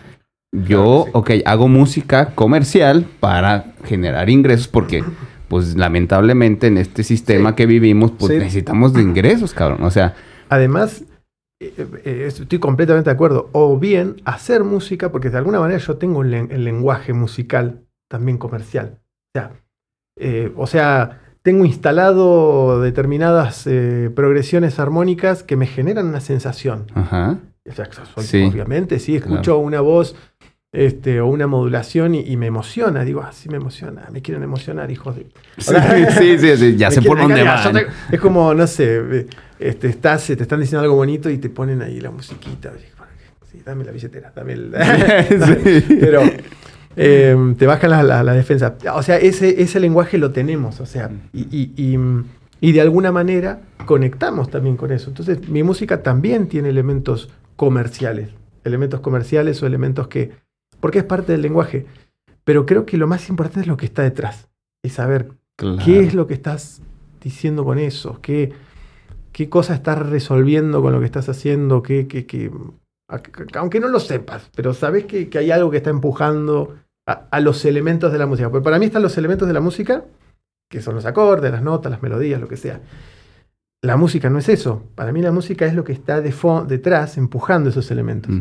yo, ok, hago música comercial para generar ingresos porque pues lamentablemente en este sistema que vivimos, pues necesitamos de ingresos, cabrón. O sea. Además, eh, eh, estoy completamente de acuerdo. O bien hacer música, porque de alguna manera yo tengo el lenguaje musical también comercial. O sea, eh, o sea tengo instalado determinadas progresiones armónicas que me generan una sensación. Ajá. O sea, obviamente, sí, escucho una voz este, o una modulación y, me emociona. Digo, ah, sí me emociona, me quieren emocionar, hijos de. Sí, sí, sí, ya sé por dónde van. es como, no sé, este, estás, te están diciendo algo bonito y te ponen ahí la musiquita. Sí, dame la billetera, dame el. Pero em, te bajan la, la, defensa. O sea, ese, ese lenguaje lo tenemos, o sea, y, y, y de alguna manera conectamos también con eso. Entonces, mi música también tiene elementos comerciales, elementos comerciales o elementos que porque es parte del lenguaje. Pero creo que lo más importante es lo que está detrás, es saber qué es lo que estás diciendo con eso, qué, qué cosa estás resolviendo con lo que estás haciendo, qué, qué, aunque no lo sepas, pero sabes que, hay algo que está empujando a, los elementos de la música. Porque para mí están los elementos de la música, que son los acordes, las notas, las melodías, lo que sea. La música no es eso. Para mí la música es lo que está de detrás empujando esos elementos.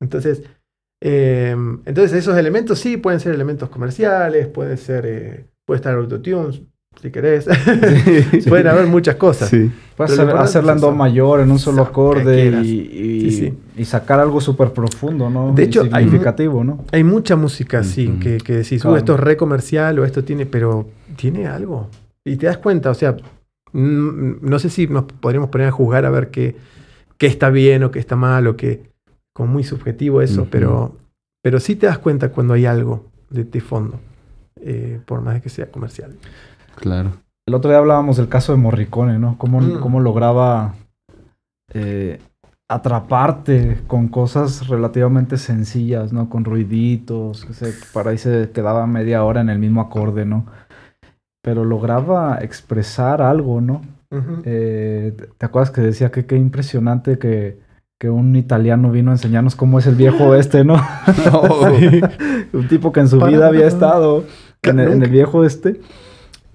Entonces, eh, entonces esos elementos sí pueden ser elementos comerciales, puede ser, eh, puede estar autotune, si querés. Pueden haber muchas cosas. Puedes hacerla en do mayor, en un solo acorde y, sacar algo súper profundo, ¿no? De hecho, significativo, hay, ¿no? Hay mucha música así que, que decís, uh, esto es re comercial o esto tiene, pero tiene algo. Y te das cuenta, o sea, no sé si nos podríamos poner a juzgar a ver qué, qué está bien o qué está mal o qué como muy subjetivo eso, pero, pero sí te das cuenta cuando hay algo de, fondo, eh, por más de que sea comercial. Claro. El otro día hablábamos del caso de Morricone, ¿no? Cómo, mm. cómo lograba eh, atraparte con cosas relativamente sencillas, ¿no? Con ruiditos, que se, para ahí se quedaba media hora en el mismo acorde, ¿no? Pero lograba expresar algo, ¿no? Eh, ¿Te acuerdas que decía que qué impresionante que que un italiano vino a enseñarnos cómo es el viejo este, ¿no? Un tipo que en su vida había estado en el, viejo este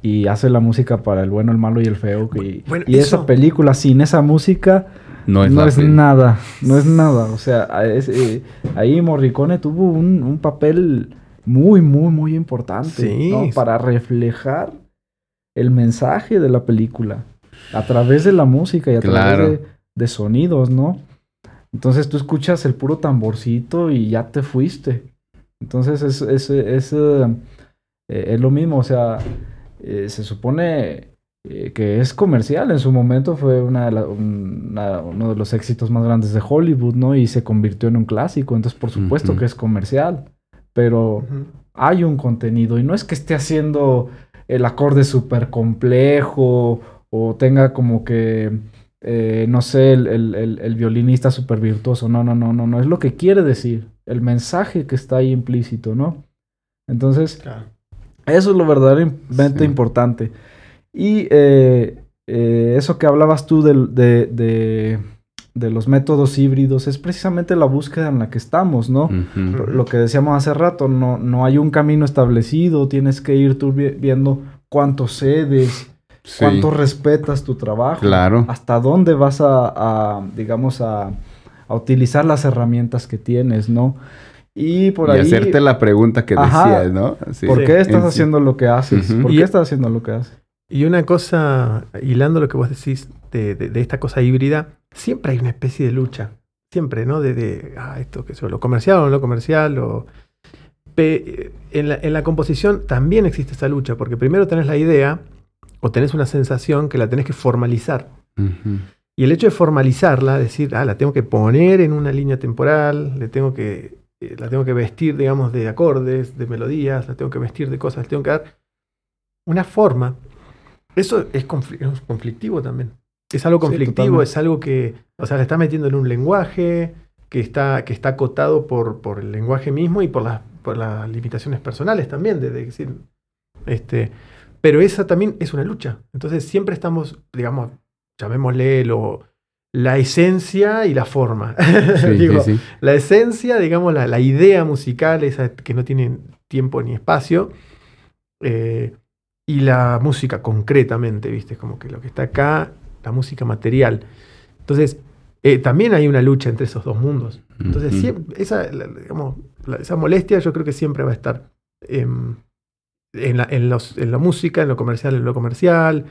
y hace la música para el bueno, el malo y el feo. Y, y esa película sin esa música no es, nada, no es nada. O sea, eh, ahí Morricone tuvo un, papel muy, muy, muy importante para reflejar el mensaje de la película a través de la música y a través de, de sonidos, ¿no? Entonces tú escuchas el puro tamborcito y ya te fuiste. Entonces es, es, es, eh, es lo mismo, o sea, eh, se supone eh, que es comercial. En su momento fue una uno de los éxitos más grandes de Hollywood, ¿no? Y se convirtió en un clásico. Entonces, por supuesto que es comercial. Pero hay un contenido y no es que esté haciendo el acorde súper complejo o tenga como que eh, no sé, el, violinista súper virtuoso. No, no, no, no, no. Es lo que quiere decir. El mensaje que está ahí implícito, ¿no? Entonces, eso es lo verdaderamente importante. Y eh, eh, eso que hablabas tú de, los métodos híbridos es precisamente la búsqueda en la que estamos, ¿no? Lo que decíamos hace rato, no, no hay un camino establecido, tienes que ir tú viendo cuánto cedes, cuánto respetas tu trabajo, claro. hasta dónde vas a, digamos, a, utilizar las herramientas que tienes, ¿no? Y por y hacerte la pregunta que decías, ¿no? ¿Por qué estás haciendo lo que haces? ¿Por qué estás haciendo lo que haces? Y una cosa, hilando lo que vos decís de, esta cosa híbrida, siempre hay una especie de lucha. Siempre, ¿no? De, ah, esto, que es lo comercial o no lo comercial. O... En, la, en la composición también existe esa lucha, porque primero tenés la idea o tenés una sensación que la tenés que formalizar. Y el hecho de formalizarla, decir, ah, la tengo que poner en una línea temporal, le tengo que, eh, la tengo que vestir, digamos, de acordes, de melodías, la tengo que vestir de cosas, le tengo que dar una forma eso es, conflictivo también. Es algo conflictivo, es algo que, o sea, le está metiendo en un lenguaje que está, que está acotado por, por el lenguaje mismo y por las, por las limitaciones personales también, de, decir, este, pero esa también es una lucha. Entonces siempre estamos, digamos, llamémosle lo, la esencia y la forma. La esencia, digamos, la, la, idea musical, esa que no tiene tiempo ni espacio, eh, y la música concretamente, ¿viste? Como que lo que está acá, la música material. Entonces, eh, también hay una lucha entre esos dos mundos. Entonces, esa, digamos, esa molestia yo creo que siempre va a estar en, la, en, los, en, la, música, en lo comercial, en lo comercial,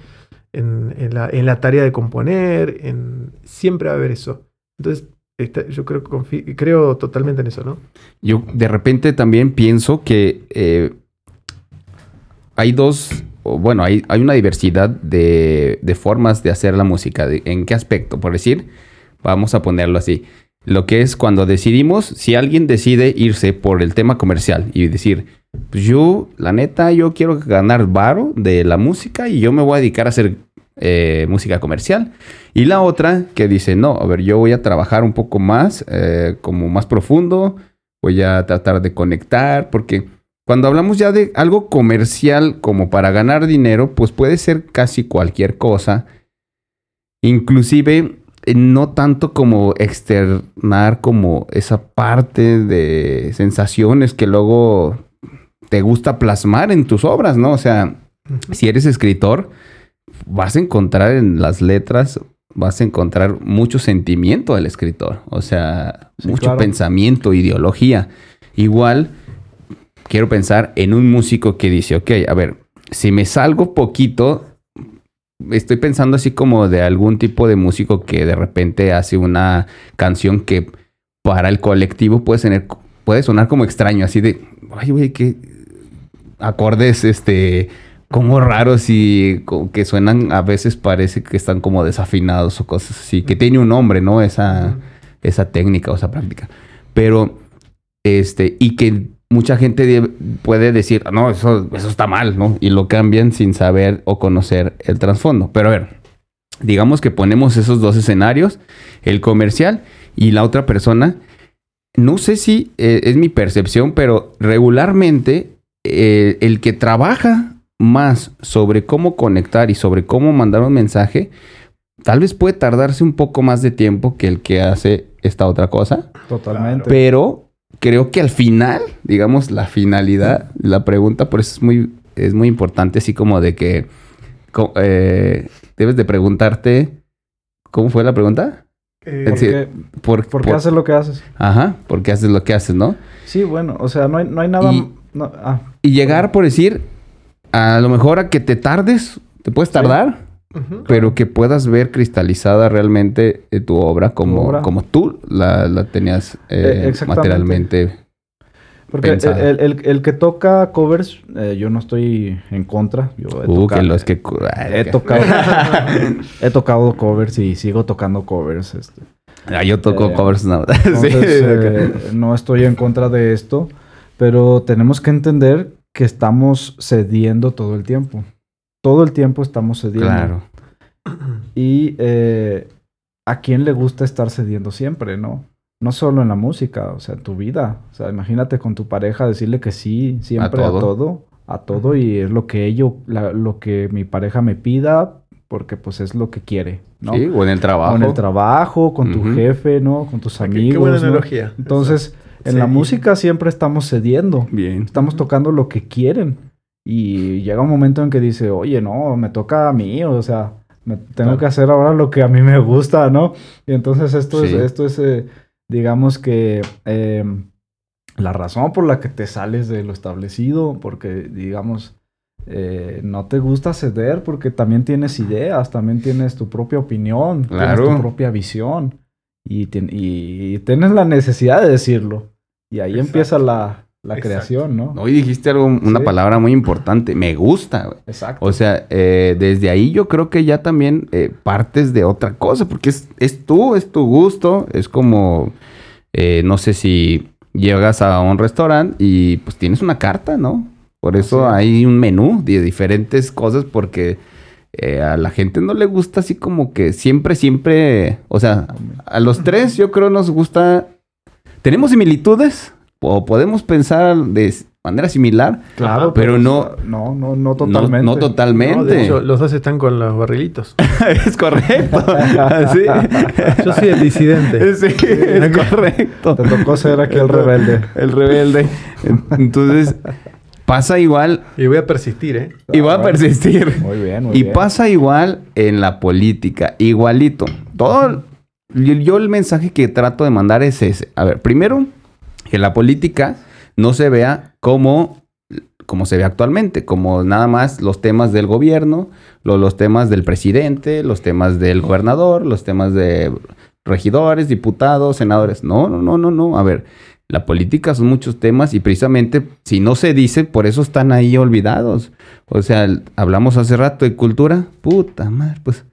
en, la, en la, tarea de componer, en, siempre va a haber eso. Entonces, yo creo, creo totalmente en eso, ¿no? Yo de repente también pienso que eh, hay dos, bueno, hay, hay una diversidad de, formas de hacer la música. ¿En qué aspecto? Por decir, vamos a ponerlo así. Lo que es cuando decidimos, si alguien decide irse por el tema comercial y decir, pues yo, la neta, yo quiero ganar varo de la música y yo me voy a dedicar a hacer eh, música comercial. Y la otra que dice, no, a ver, yo voy a trabajar un poco más, eh, como más profundo, voy a tratar de conectar, porque cuando hablamos ya de algo comercial como para ganar dinero, pues puede ser casi cualquier cosa. Inclusive eh, no tanto como externar como esa parte de sensaciones que luego te gusta plasmar en tus obras, ¿no? O sea, si eres escritor, vas a encontrar en las letras, vas a encontrar mucho sentimiento del escritor, o sea, mucho pensamiento, ideología. Igual quiero pensar en un músico que dice, ok, a ver, si me salgo poquito, estoy pensando así como de algún tipo de músico que de repente hace una canción que para el colectivo puede, tener, puede sonar como extraño, así de, ay, güey, qué acordes, este, como raros y que suenan, a veces parece que están como desafinados o cosas así, que tiene un nombre, ¿no? Esa, esa técnica o esa práctica. Pero, este, y que mucha gente puede decir, no, eso, eso está mal, ¿no? Y lo cambian sin saber o conocer el trasfondo. Pero a ver, digamos que ponemos esos dos escenarios, el comercial y la otra persona. No sé si eh, es mi percepción, pero regularmente eh, el que trabaja más sobre cómo conectar y sobre cómo mandar un mensaje, tal vez puede tardarse un poco más de tiempo que el que hace esta otra cosa. Totalmente. Pero creo que al final, digamos, la finalidad, la pregunta, por eso es muy, es muy importante, así como de que eh, debes de preguntarte, ¿cómo fue la pregunta? Eh, ¿Por, qué, haces lo que haces? Ajá, ¿por qué haces lo que haces, no? Sí, bueno, o sea, no hay, no hay nada... Y, ah. y llegar, por decir, a lo mejor a que te tardes, te puedes tardar, pero que puedas ver cristalizada realmente eh, tu obra como, como tú la, tenías eh, eh materialmente. Porque el, que toca covers, eh, yo no estoy en contra. Yo he, uh, tocado, que que... he, tocado, he tocado covers y sigo tocando covers. Este. Ah, yo toco covers no. no estoy en contra de esto, pero tenemos que entender que estamos cediendo todo el tiempo todo el tiempo estamos cediendo. Claro. Y eh, a quién le gusta estar cediendo siempre, ¿no? No solo en la música, o sea, en tu vida. O sea, imagínate con tu pareja decirle que sí, siempre a todo, a todo, y es lo que ello, lo que mi pareja me pida, porque pues es lo que quiere, ¿no? Sí, o en el trabajo. O en el trabajo, con tu jefe, ¿no? Con tus amigos. Qué, buena analogía. Entonces, en la música siempre estamos cediendo. Bien. Estamos tocando lo que quieren. Y llega un momento en que dice, oye, no, me toca a mí, o sea, me tengo que hacer ahora lo que a mí me gusta, ¿no? Y entonces esto es, esto es eh, digamos que em, la razón por la que te sales de lo establecido, porque digamos, eh, no te gusta ceder porque también tienes ideas, también tienes tu propia opinión, tienes tu propia visión y, y, tienes la necesidad de decirlo. Y ahí empieza la, creación, ¿no? Hoy dijiste algo, una palabra muy importante, me gusta. Exacto. O sea, eh, desde ahí yo creo que ya también eh, partes de otra cosa, porque es, es tú, es tu gusto, es como, no sé si llegas a un restaurante y pues tienes una carta, ¿no? Por eso hay un menú de diferentes cosas porque eh, a la gente no le gusta así como que siempre, siempre, o sea, a los tres yo creo nos gusta, tenemos similitudes o podemos pensar de manera similar, claro, pero, no, no, no, no totalmente. No, totalmente. de hecho, los dos están con los barrilitos. es correcto. Yo soy el disidente. Sí, es correcto. Te tocó ser aquí el rebelde. El rebelde. Entonces, Pasa igual. Y voy a persistir, ¿eh? Y voy a persistir. Muy bien, muy y pasa igual en la política. Igualito. Todo. Yo, el mensaje que trato de mandar es ese. A ver, primero, que la política no se vea como, como se ve actualmente, como nada más los temas del gobierno, los temas del presidente, los temas del gobernador, los temas de regidores, diputados, senadores. No, no, no, no, no. A ver, la política son muchos temas y precisamente si no se dice, por eso están ahí olvidados. O sea, hablamos hace rato de cultura, puta madre, pues.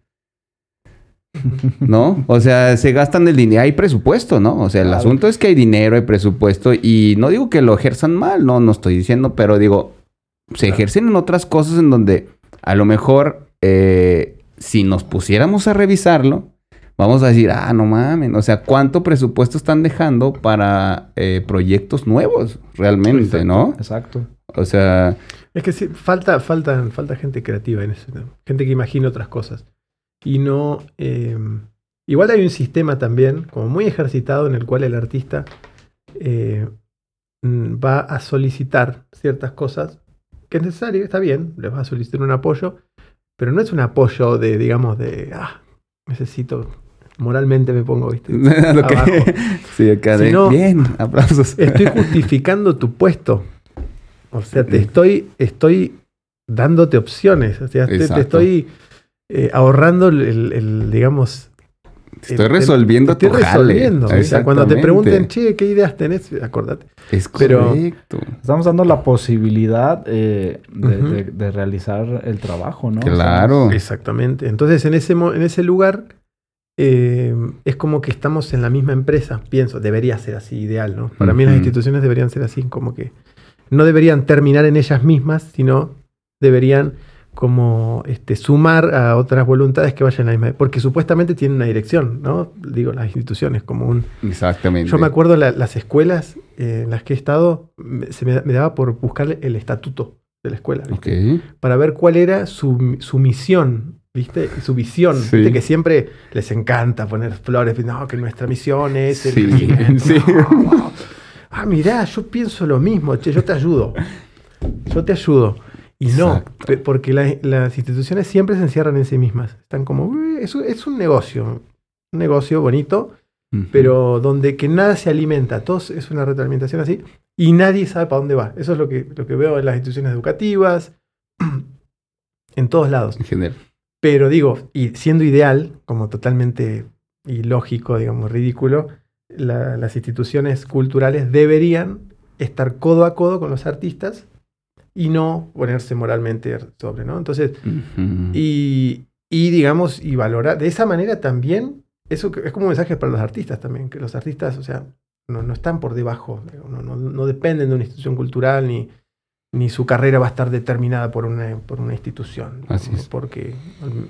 ¿No? O sea, se gastan el dinero, hay presupuesto, ¿no? O sea, el asunto es que hay dinero, hay presupuesto y no digo que lo ejerzan mal, no, no estoy diciendo, pero digo, se ejercen en otras cosas en donde a lo mejor eh, si nos pusiéramos a revisarlo, vamos a decir, ah, no mames, o sea, ¿cuánto presupuesto están dejando para eh, proyectos nuevos realmente, no? Exacto. O sea... Es que sí, falta, falta, falta gente creativa en eso, gente que imagine otras cosas. Y no... Eh, igual hay un sistema también, como muy ejercitado, en el cual el artista eh, mm, va a solicitar ciertas cosas que es necesario, está bien, les va a solicitar un apoyo, pero no es un apoyo de, digamos, de, ah, necesito moralmente me pongo, ¿viste? sí, acá de, bien, aplausos. estoy justificando tu puesto. O sea, te estoy, estoy dándote opciones. O sea, te, estoy eh, ahorrando el, digamos... Estoy resolviendo tu estoy resolviendo. O sea, cuando te pregunten, che, ¿qué ideas tenés? Acordate. Es correcto. estamos dando la posibilidad eh, de, realizar el trabajo, ¿no? Claro. exactamente. Entonces, en ese, en ese lugar eh, es como que estamos en la misma empresa, pienso, debería ser así, ideal, ¿no? Para mí las instituciones deberían ser así, como que no deberían terminar en ellas mismas, sino deberían como este, sumar a otras voluntades que vayan a la misma. Porque supuestamente tienen una dirección, ¿no? Digo, las instituciones como un... Exactamente. Yo me acuerdo las escuelas en las que he estado, se me, daba por buscar el estatuto de la escuela, Para ver cuál era su, su misión ¿Viste? Su visión, ¿viste? Que siempre les encanta poner flores. No, que nuestra misión es sí. Ah, mirá, yo pienso lo mismo, che, yo te ayudo. Yo te ayudo. Y no, porque las instituciones siempre se encierran en sí mismas. Están como, es, es un negocio, un negocio bonito, pero donde que nada se alimenta, todo es una retroalimentación así, y nadie sabe para dónde va. Eso es lo que, lo que veo en las instituciones educativas, en todos lados. En general. Pero digo, y siendo ideal, como totalmente ilógico, digamos, ridículo, las instituciones culturales deberían estar codo a codo con los artistas y no ponerse moralmente sobre, ¿no? Entonces, y, digamos, y valorar, de esa manera también, eso es como un mensaje para los artistas también, que los artistas, o sea, no, no están por debajo, no, no, dependen de una institución cultural ni, ni su carrera va a estar determinada por una, por una institución. Así es. Porque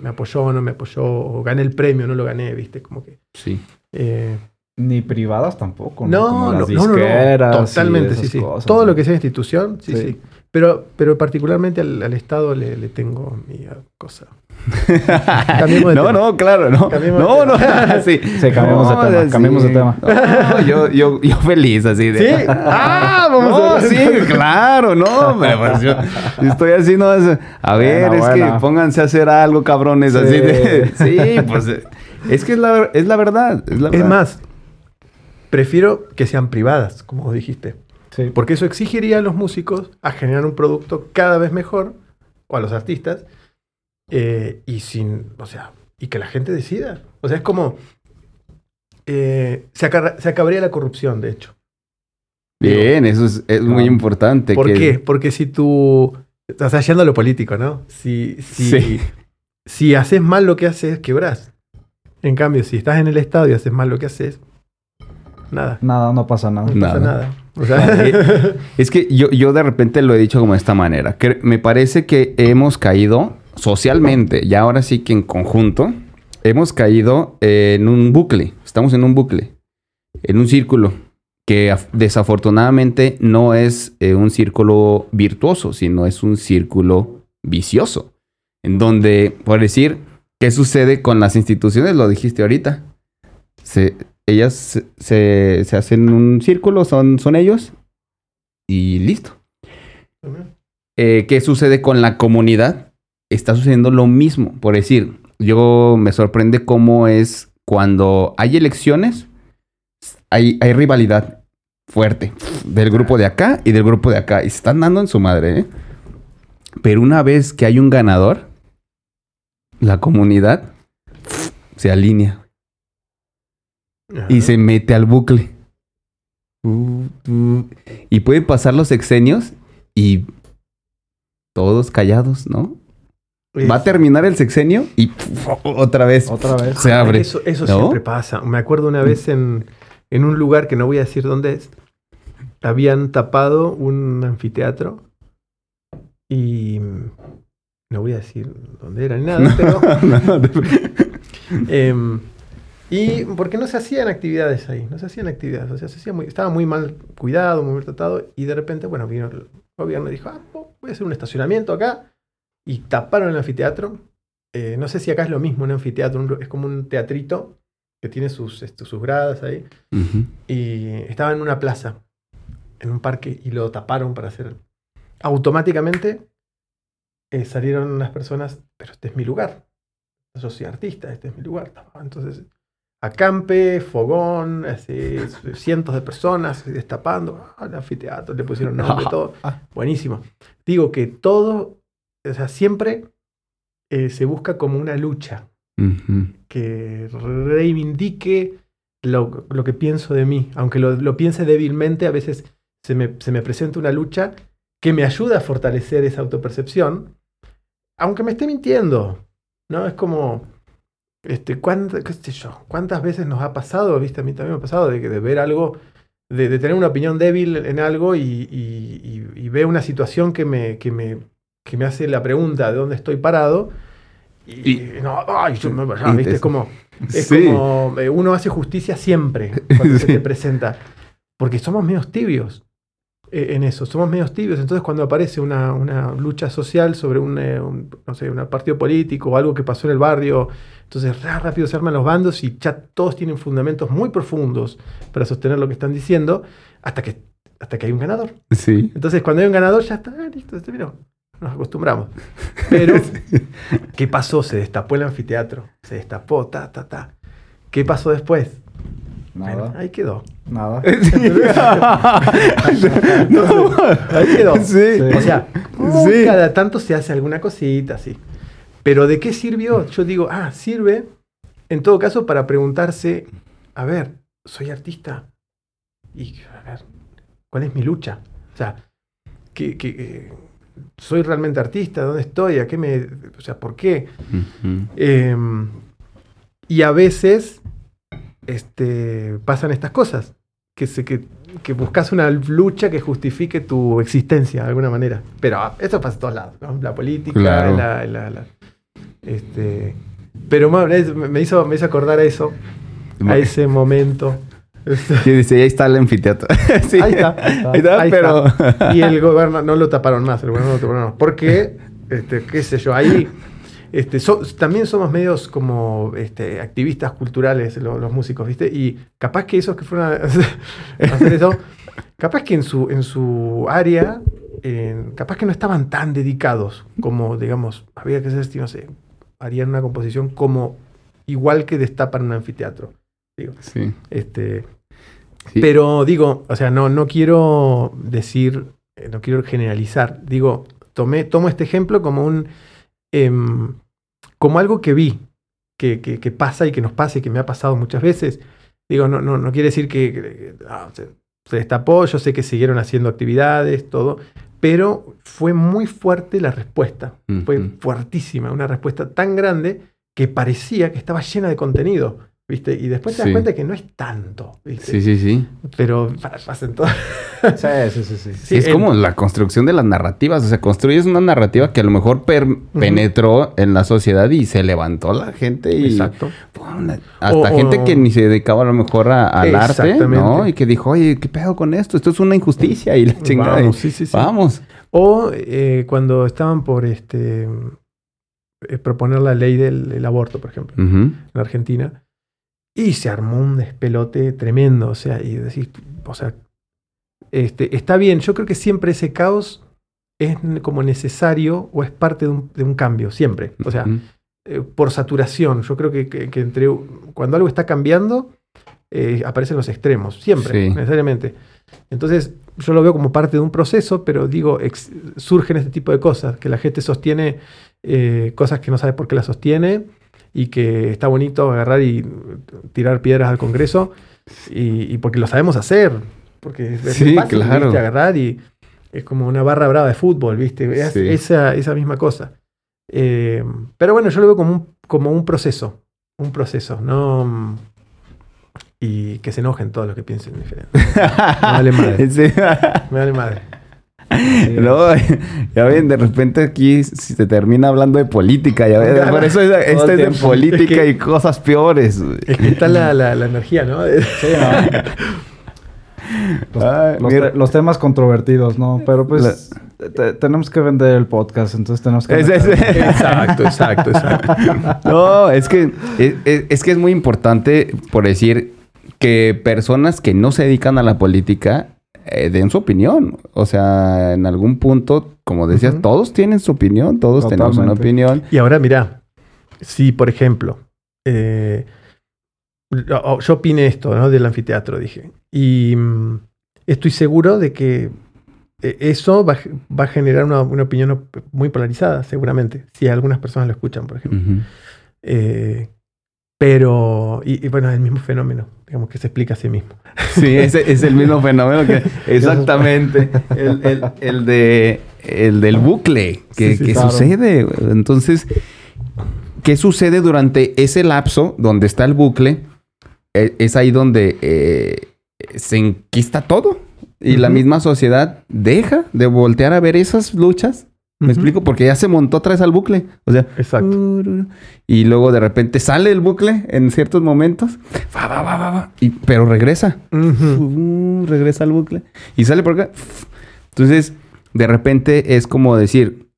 me apoyó o no me apoyó, o gané el premio o no lo gané, ¿viste? Como que. Sí. Eh, ni privadas tampoco. No, no, no, no, Totalmente, sí, sí. Todo lo que sea institución, sí, sí. Pero, pero particularmente al, Estado le, le, tengo mi cosa. no, no, claro, no. no, no. sí. sí, cambiamos de tema. De tema. yo, yo, yo feliz así de. Sí. Ah, vamos a ver. Sí, claro, no. Pues yo, estoy haciendo. A ver, es que pónganse a hacer algo, cabrones. Así de. Sí, pues. Es que es la, es la verdad. Es, la verdad. es más, prefiero que sean privadas, como dijiste. Sí. Porque eso exigiría a los músicos a generar un producto cada vez mejor, o a los artistas, eh, y sin, o sea, y que la gente decida. O sea, es como, eh, se, acabaría la corrupción, de hecho. Bien, eso es, muy importante. ¿Por qué? Porque si tú, estás yendo a lo político, ¿no? Si, si, si haces mal lo que haces, quebrás. En cambio, si estás en el estado y haces mal lo que haces, nada. Nada, no pasa nada. No pasa nada. Es que yo, yo de repente lo he dicho como de esta manera. Que me parece que hemos caído socialmente y ahora sí que en conjunto hemos caído en un bucle. Estamos en un bucle, en un círculo que desafortunadamente no es eh, un círculo virtuoso, sino es un círculo vicioso. En donde, por decir, ¿qué sucede con las instituciones? Lo dijiste ahorita. Se, ellas se, hacen un círculo, son, son ellos y listo. Eh, ¿Qué sucede con la comunidad? Está sucediendo lo mismo. Por decir, yo me sorprende cómo es cuando hay elecciones, hay, hay rivalidad fuerte del grupo de acá y del grupo de acá. Y se están dando en su madre, ¿eh? Pero una vez que hay un ganador, la comunidad se alinea y se mete al bucle. Y pueden pasar los sexenios y todos callados, ¿no? Va a terminar el sexenio y otra vez, otra vez se abre. Eso, siempre pasa. Me acuerdo una vez en, en, un lugar que no voy a decir dónde es, habían tapado un anfiteatro y no voy a decir dónde era ni nada, pero em, y porque no se hacían actividades ahí, no se hacían actividades, o sea, se hacía muy, estaba muy mal cuidado, muy mal tratado, y de repente, bueno, vino el gobierno y dijo, ah, voy a hacer un estacionamiento acá, y taparon el anfiteatro. Eh, no sé si acá es lo mismo un anfiteatro, es como un teatrito que tiene sus, este, sus gradas ahí, y estaba en una plaza, en un parque, y lo taparon para hacer... Automáticamente eh, salieron las personas, pero este es mi lugar, yo soy artista, este es mi lugar. Entonces acampe, fogón, así, cientos de personas destapando, al anfiteatro, le pusieron nombre, todo. Buenísimo. Digo que todo, o sea, siempre eh, se busca como una lucha que reivindique lo, lo, que pienso de mí. Aunque lo, lo piense débilmente, a veces se me, se me presenta una lucha que me ayuda a fortalecer esa autopercepción, aunque me esté mintiendo. ¿no? Es como, este, ¿cuántas, qué sé yo, ¿Cuántas veces nos ha pasado, viste? A mí también me ha pasado de, de ver algo, de, tener una opinión débil en algo y, y, ver una situación que me, que, me, que me hace la pregunta de dónde estoy parado. Y, no, ay, yo me, ¿viste? Es como, es como eh, uno hace justicia siempre cuando se te presenta. Porque somos medios tibios en eso, somos medios tibios. Entonces, cuando aparece una, una lucha social sobre un, eh, un, no sé, un partido político o algo que pasó en el barrio, entonces, rápido se arman los bandos y ya todos tienen fundamentos muy profundos para sostener lo que están diciendo hasta que, hasta que hay un ganador. Sí. Entonces, cuando hay un ganador, ya está, ah, listo, se terminó. Nos acostumbramos. Pero, ¿qué pasó? Se destapó el anfiteatro. Se destapó, ta, ta, ta. ¿Qué pasó después? Nada. ahí quedó. Nada. ahí quedó. Sí. O sea, cada tanto se hace alguna cosita así. Pero ¿de qué sirvió? Yo digo, ah, sirve en todo caso para preguntarse, a ver, soy artista y a ver, ¿cuál es mi lucha? O sea, ¿qué, qué, soy realmente artista? ¿Dónde estoy? ¿A qué me, o sea, por qué? Em, y a veces este, pasan estas cosas, que, se, que, que, buscas una lucha que justifique tu existencia de alguna manera. Pero ah, eso pasa en todos lados, La política, la, la, este, pero me hizo, me hizo acordar a eso, a ese momento. Y dice, ahí está el anfiteatro. ahí está, ahí está, pero... Y el gobierno no lo taparon más, el gobierno no lo taparon más. Porque, este, qué sé yo, ahí este, también somos medios como este, activistas culturales, los músicos, ¿viste? Y capaz que esos que fueron a, hacer eso, capaz que en su, en su área, capaz que no estaban tan dedicados como, digamos, había que ser, no sé, harían una composición como igual que destapan un anfiteatro. Digo. Sí. Este, Pero digo, o sea, no, no quiero decir, eh, no quiero generalizar. Digo, tomé, tomo este ejemplo como un em, como algo que vi, que, que, pasa y que nos pasa y que me ha pasado muchas veces. Digo, no, no, no quiere decir que, ah, se, destapó, yo sé que siguieron haciendo actividades, todo, pero fue muy fuerte la respuesta. Fue fuertísima, una respuesta tan grande que parecía que estaba llena de contenido. ¿Viste? Y después te das cuenta que no es tanto. ¿viste? Sí, sí, sí. Pero pasa en todo. sí, sí, sí, sí. es como la construcción de las narrativas. O sea, construyes una narrativa que a lo mejor penetró en la sociedad y se levantó la gente. Y, Exacto. hasta gente que ni se dedicaba a lo mejor al arte, ¿no? Y que dijo, oye, ¿qué pedo con esto? Esto es una injusticia. Y la chingada. Vamos, sí, sí, sí. Vamos. O eh, cuando estaban por este eh, proponer la ley del, aborto, por ejemplo, en Argentina y se armó un despelote tremendo, o sea, y decís, o sea, este, está bien, yo creo que siempre ese caos es como necesario o es parte de un, cambio, siempre. O sea, eh, por saturación, yo creo que, entre cuando algo está cambiando, eh, aparecen los extremos, siempre, necesariamente. Entonces, yo lo veo como parte de un proceso, pero digo, surgen este tipo de cosas, que la gente sostiene eh, cosas que no sabe por qué las sostiene y que está bonito agarrar y tirar piedras al Congreso y, porque lo sabemos hacer, porque es, sí, fácil claro. agarrar y es como una barra brava de fútbol, ¿viste? esa, esa, misma cosa. Eh, pero bueno, yo lo veo como un, como un proceso, un proceso, no... Y que se enojen todos los que piensen diferente. Me vale madre. Me vale madre. No, ya ven, de repente aquí se termina hablando de política, ya ven. Por eso este es de política y cosas peores. Es que está la, la, energía, ¿no? Sí, Los, temas controvertidos, ¿no? Pero pues tenemos que vender el podcast, entonces tenemos que... exacto, exacto, exacto. No, es que es que es muy importante, por decir, que personas que no se dedican a la política eh, den su opinión. O sea, en algún punto, como decías, todos tienen su opinión, todos tenemos una opinión. Y ahora mira, si por ejemplo, eh, yo opiné esto, ¿no? Del anfiteatro, dije. Y mm, estoy seguro de que eh, eso va, a generar una, opinión muy polarizada, seguramente, si algunas personas lo escuchan, por ejemplo. Pero, y, bueno, es el mismo fenómeno, digamos que se explica a sí mismo. Sí, es el mismo fenómeno que exactamente el, de el del bucle que, sucede. Entonces, ¿qué sucede durante ese lapso donde está el bucle? E, es ahí donde eh, se enquista todo y la misma sociedad deja de voltear a ver esas luchas ¿Me explico? Porque ya se montó atrás al bucle. O sea, exacto. Y luego de repente sale el bucle en ciertos momentos. Va, va, va, va, y, pero regresa. regresa al bucle. Y sale por acá. Entonces, de repente es como decir,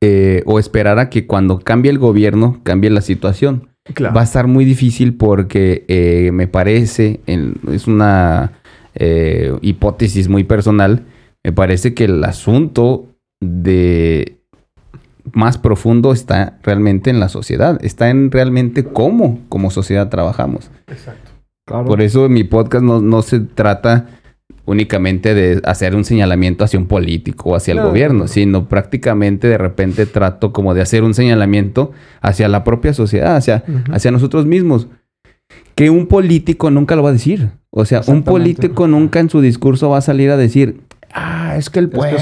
eh, o esperar a que cuando cambie el gobierno, cambie la situación. Va a estar muy difícil porque eh, me parece, es una eh, hipótesis muy personal, me parece que el asunto de más profundo está realmente en la sociedad, está en realmente cómo como sociedad trabajamos. Exacto. Por eso mi podcast no, se trata únicamente de hacer un señalamiento hacia un político o hacia el gobierno, sino prácticamente de repente trato como de hacer un señalamiento hacia la propia sociedad, hacia, hacia nosotros mismos. Que un político nunca lo va a decir. O sea, un político nunca en su discurso va a salir a decir, ah, es que el pueblo,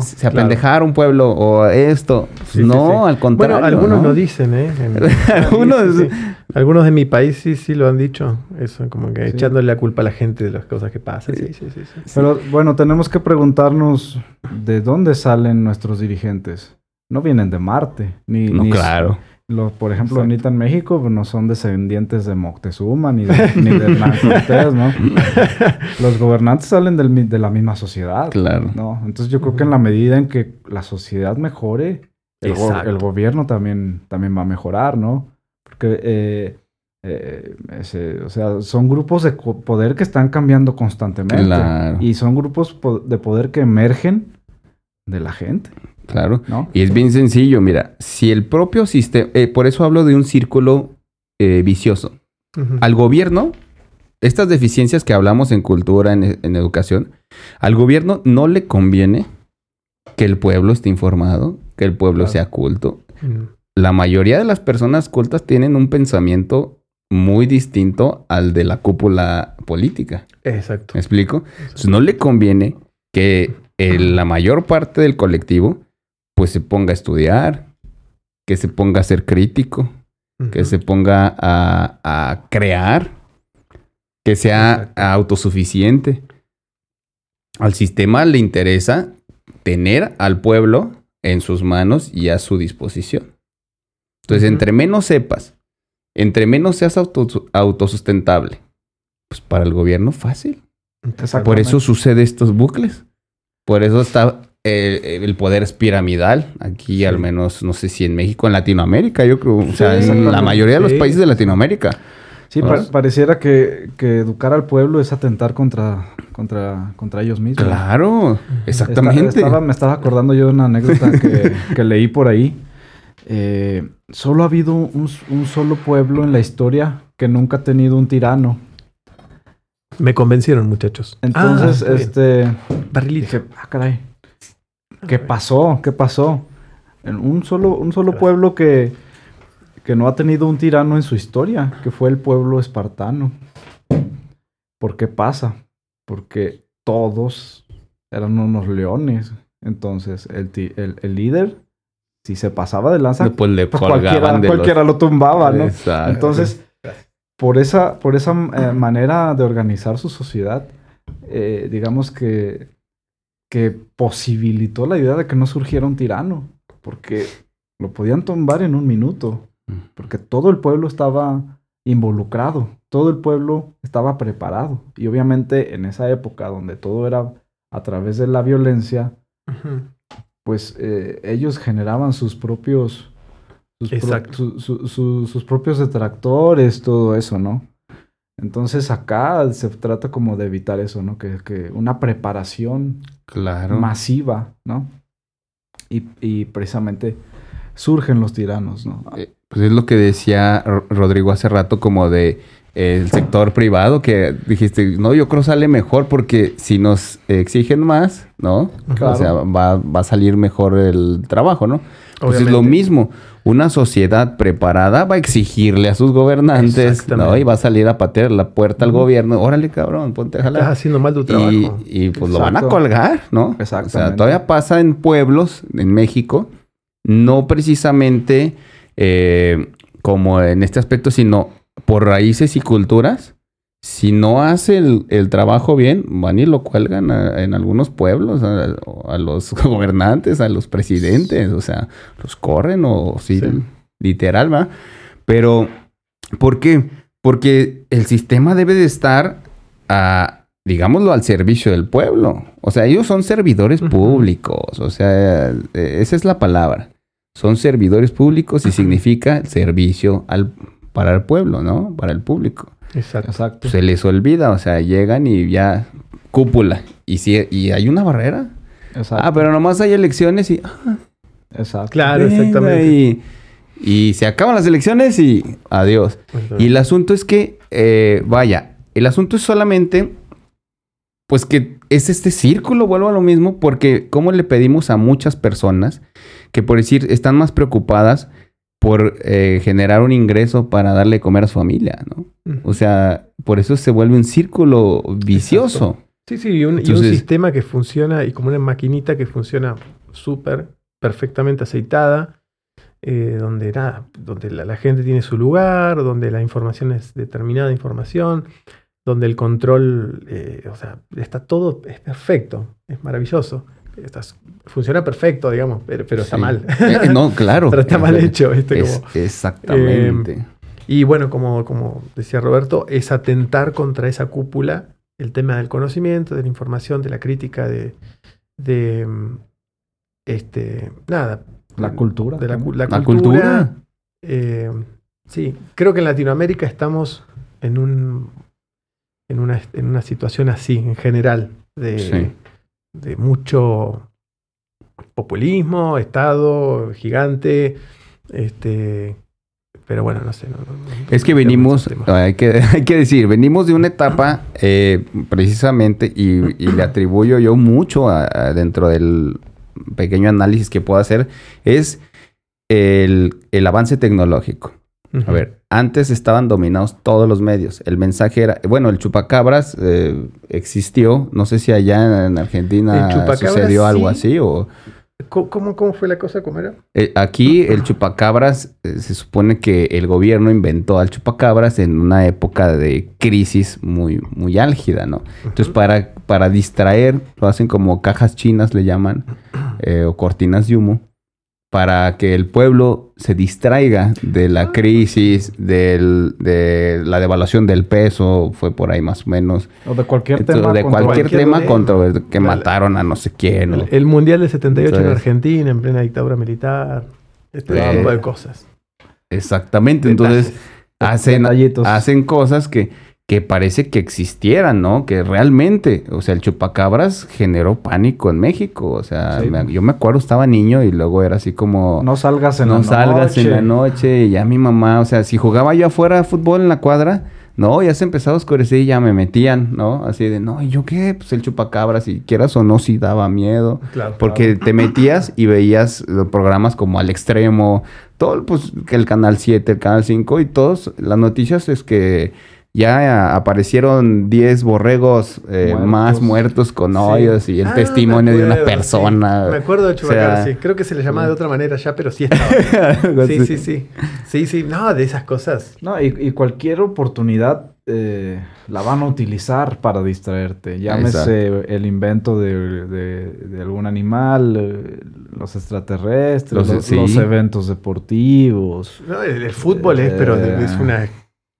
se apendejaron un pueblo o esto. no, al contrario. Bueno, algunos lo dicen, ¿eh? algunos, algunos de mi país sí, sí lo han dicho. Eso, como que echándole la culpa a la gente de las cosas que pasan. Sí, sí, sí. Pero bueno, tenemos que preguntarnos de dónde salen nuestros dirigentes. No vienen de Marte, ni, no, claro por ejemplo, ahorita en México pues, no son descendientes de Moctezuma ni de, ni de Hernán Cortés, ¿no? Los gobernantes salen de la misma sociedad. Claro. ¿no? Entonces yo creo que en la medida en que la sociedad mejore, el, gobierno también, también va a mejorar, ¿no? Porque, eh, eh, o sea, son grupos de poder que están cambiando constantemente. Y son grupos de poder que emergen de la gente. Claro. ¿no? Y es bien sencillo, mira, si el propio sistema, eh, por eso hablo de un círculo vicioso. Al gobierno, estas deficiencias que hablamos en cultura, en, en educación, al gobierno no le conviene que el pueblo esté informado, que el pueblo sea culto. La mayoría de las personas cultas tienen un pensamiento muy distinto al de la cúpula política. Exacto. ¿Me explico? no le conviene que la mayor parte del colectivo pues se ponga a estudiar, que se ponga a ser crítico, que se ponga a, crear, que sea autosuficiente. Al sistema le interesa tener al pueblo en sus manos y a su disposición. Entonces, entre menos sepas, entre menos seas autosustentable, pues para el gobierno fácil. Por eso sucede estos bucles. Por eso está eh, el poder es piramidal. Aquí, al menos, no sé si en México, en Latinoamérica, yo creo. o sea, en la mayoría de los países de Latinoamérica. Sí, pareciera que, educar al pueblo es atentar contra, contra, contra ellos mismos. Claro, exactamente. me estaba acordando yo de una anécdota que, leí por ahí. Eh, solo ha habido un, solo pueblo en la historia que nunca ha tenido un tirano. Me convencieron, muchachos. Entonces, ah, este. Dije, ah, caray. ¿Qué pasó? ¿Qué pasó? En un solo, un solo pueblo que que no ha tenido un tirano en su historia, que fue el pueblo espartano. ¿Por qué pasa? Porque todos eran unos leones. Entonces, el, el, líder, si se pasaba de lanza, pues le pues cualquiera, cualquiera lo tumbaba, ¿no? Entonces, por esa, por esa eh, manera de organizar su sociedad, eh, digamos que, que posibilitó la idea de que no surgiera un tirano, porque lo podían tumbar en un minuto porque todo el pueblo estaba involucrado, todo el pueblo estaba preparado. Y obviamente en esa época donde todo era a través de la violencia, pues eh, ellos generaban sus propios... Sus, propios detractores, todo eso, ¿no? Entonces acá se trata como de evitar eso, ¿no? Que, una preparación claro. masiva, ¿no? Y, y, precisamente surgen los tiranos, ¿no? Eh, pues es lo que decía Rodrigo hace rato como de el sector privado que dijiste, no, yo creo sale mejor porque si nos exigen más, ¿no? O sea, va, a salir mejor el trabajo, ¿no? Pues es lo mismo. Una sociedad preparada va a exigirle a sus gobernantes, ¿no? Y va a salir a patear la puerta al gobierno. Órale, cabrón, ponte a jalar. Estás haciendo mal tu trabajo. Y, pues lo van a colgar, ¿no? Exacto. O sea, todavía pasa en pueblos, en México, no precisamente eh, como en este aspecto, sino por raíces y culturas. Si no hace el, trabajo bien, van y lo cuelgan en algunos pueblos, a, los gobernantes, a los presidentes, o sea, los corren o sí, literal, ¿va? Pero, ¿por qué? Porque el sistema debe de estar a, digámoslo, al servicio del pueblo. O sea, ellos son servidores públicos, o sea, e, esa es la palabra son servidores públicos y significa servicio al, para el pueblo, ¿no? Para el público. Exacto. Se les olvida, o sea, llegan y ya cúpula. Y si y hay una barrera. Exacto. Ah, pero nomás hay elecciones y. Ah, Exacto. Claro, exactamente. Y, se acaban las elecciones y adiós. Y el asunto es que, eh, vaya, el asunto es solamente, pues que es este círculo, vuelvo a lo mismo, porque como le pedimos a muchas personas que por decir están más preocupadas por eh, generar un ingreso para darle comer a su familia, ¿no? O sea, por eso se vuelve un círculo vicioso. Sí, sí, y un, sistema que funciona y como una maquinita que funciona súper, perfectamente aceitada, eh, donde, nada, donde la, gente tiene su lugar, donde la información es determinada información, donde el control, eh, o sea, está todo, es perfecto, es maravilloso funciona perfecto, digamos, pero, está mal. Eh, no, claro. pero está mal hecho. exactamente. Eh, y bueno, como, como decía Roberto, es atentar contra esa cúpula el tema del conocimiento, de la información, de la crítica, de, de este, nada, La cultura. De la, cultura. Eh, sí, creo que en Latinoamérica estamos en un en una, en una situación así, en general, de, de mucho populismo, Estado gigante, este, pero bueno, no sé. es que venimos, hay que, hay que decir, venimos de una etapa eh, precisamente y, le atribuyo yo mucho dentro del pequeño análisis que puedo hacer, es el, el avance tecnológico. A ver, antes estaban dominados todos los medios. El mensaje era, bueno, el chupacabras eh, existió. No sé si allá en Argentina sucedió algo así o... ¿Cómo, ¿Cómo, fue la cosa? ¿Cómo era? Eh, aquí el chupacabras, eh, se supone que el gobierno inventó al chupacabras en una época de crisis muy, muy álgida, ¿no? Entonces, para, para distraer, lo hacen como cajas chinas, le llaman, o cortinas de humo para que el pueblo se distraiga de la crisis, de la devaluación del peso, fue por ahí más o menos. O de cualquier tema. De cualquier, tema contra que mataron a no sé quién. El, Mundial de 78 en Argentina, en plena dictadura militar, este tipo de cosas. Exactamente, entonces hacen, hacen cosas que que parece que existieran, ¿no? Que realmente, o sea, el chupacabras generó pánico en México. O sea, yo me acuerdo, estaba niño y luego era así como... No salgas en la noche. No salgas en la noche. Y ya mi mamá, o sea, si jugaba yo afuera fútbol en la cuadra, no, ya se empezaba a oscurecer y ya me metían, ¿no? Así de, no, ¿y yo qué? Pues el chupacabras, si quieras o no, sí daba miedo. Claro, porque te metías y veías programas como Al Extremo, todo, pues, que el Canal 7, el Canal 5 y todos, las noticias es que ya aparecieron 10 borregos eh, más muertos con hoyos y el ah, testimonio de una persona. Me acuerdo de Chubacar, sí. Creo que se le llamaba de otra manera ya, pero sí estaba. sí, sí, sí. Sí, sí. No, de esas cosas. No, y, cualquier oportunidad eh, la van a utilizar para distraerte. Llámese el invento de, algún animal, eh, los extraterrestres, los, eventos deportivos. No, el, fútbol es, pero es una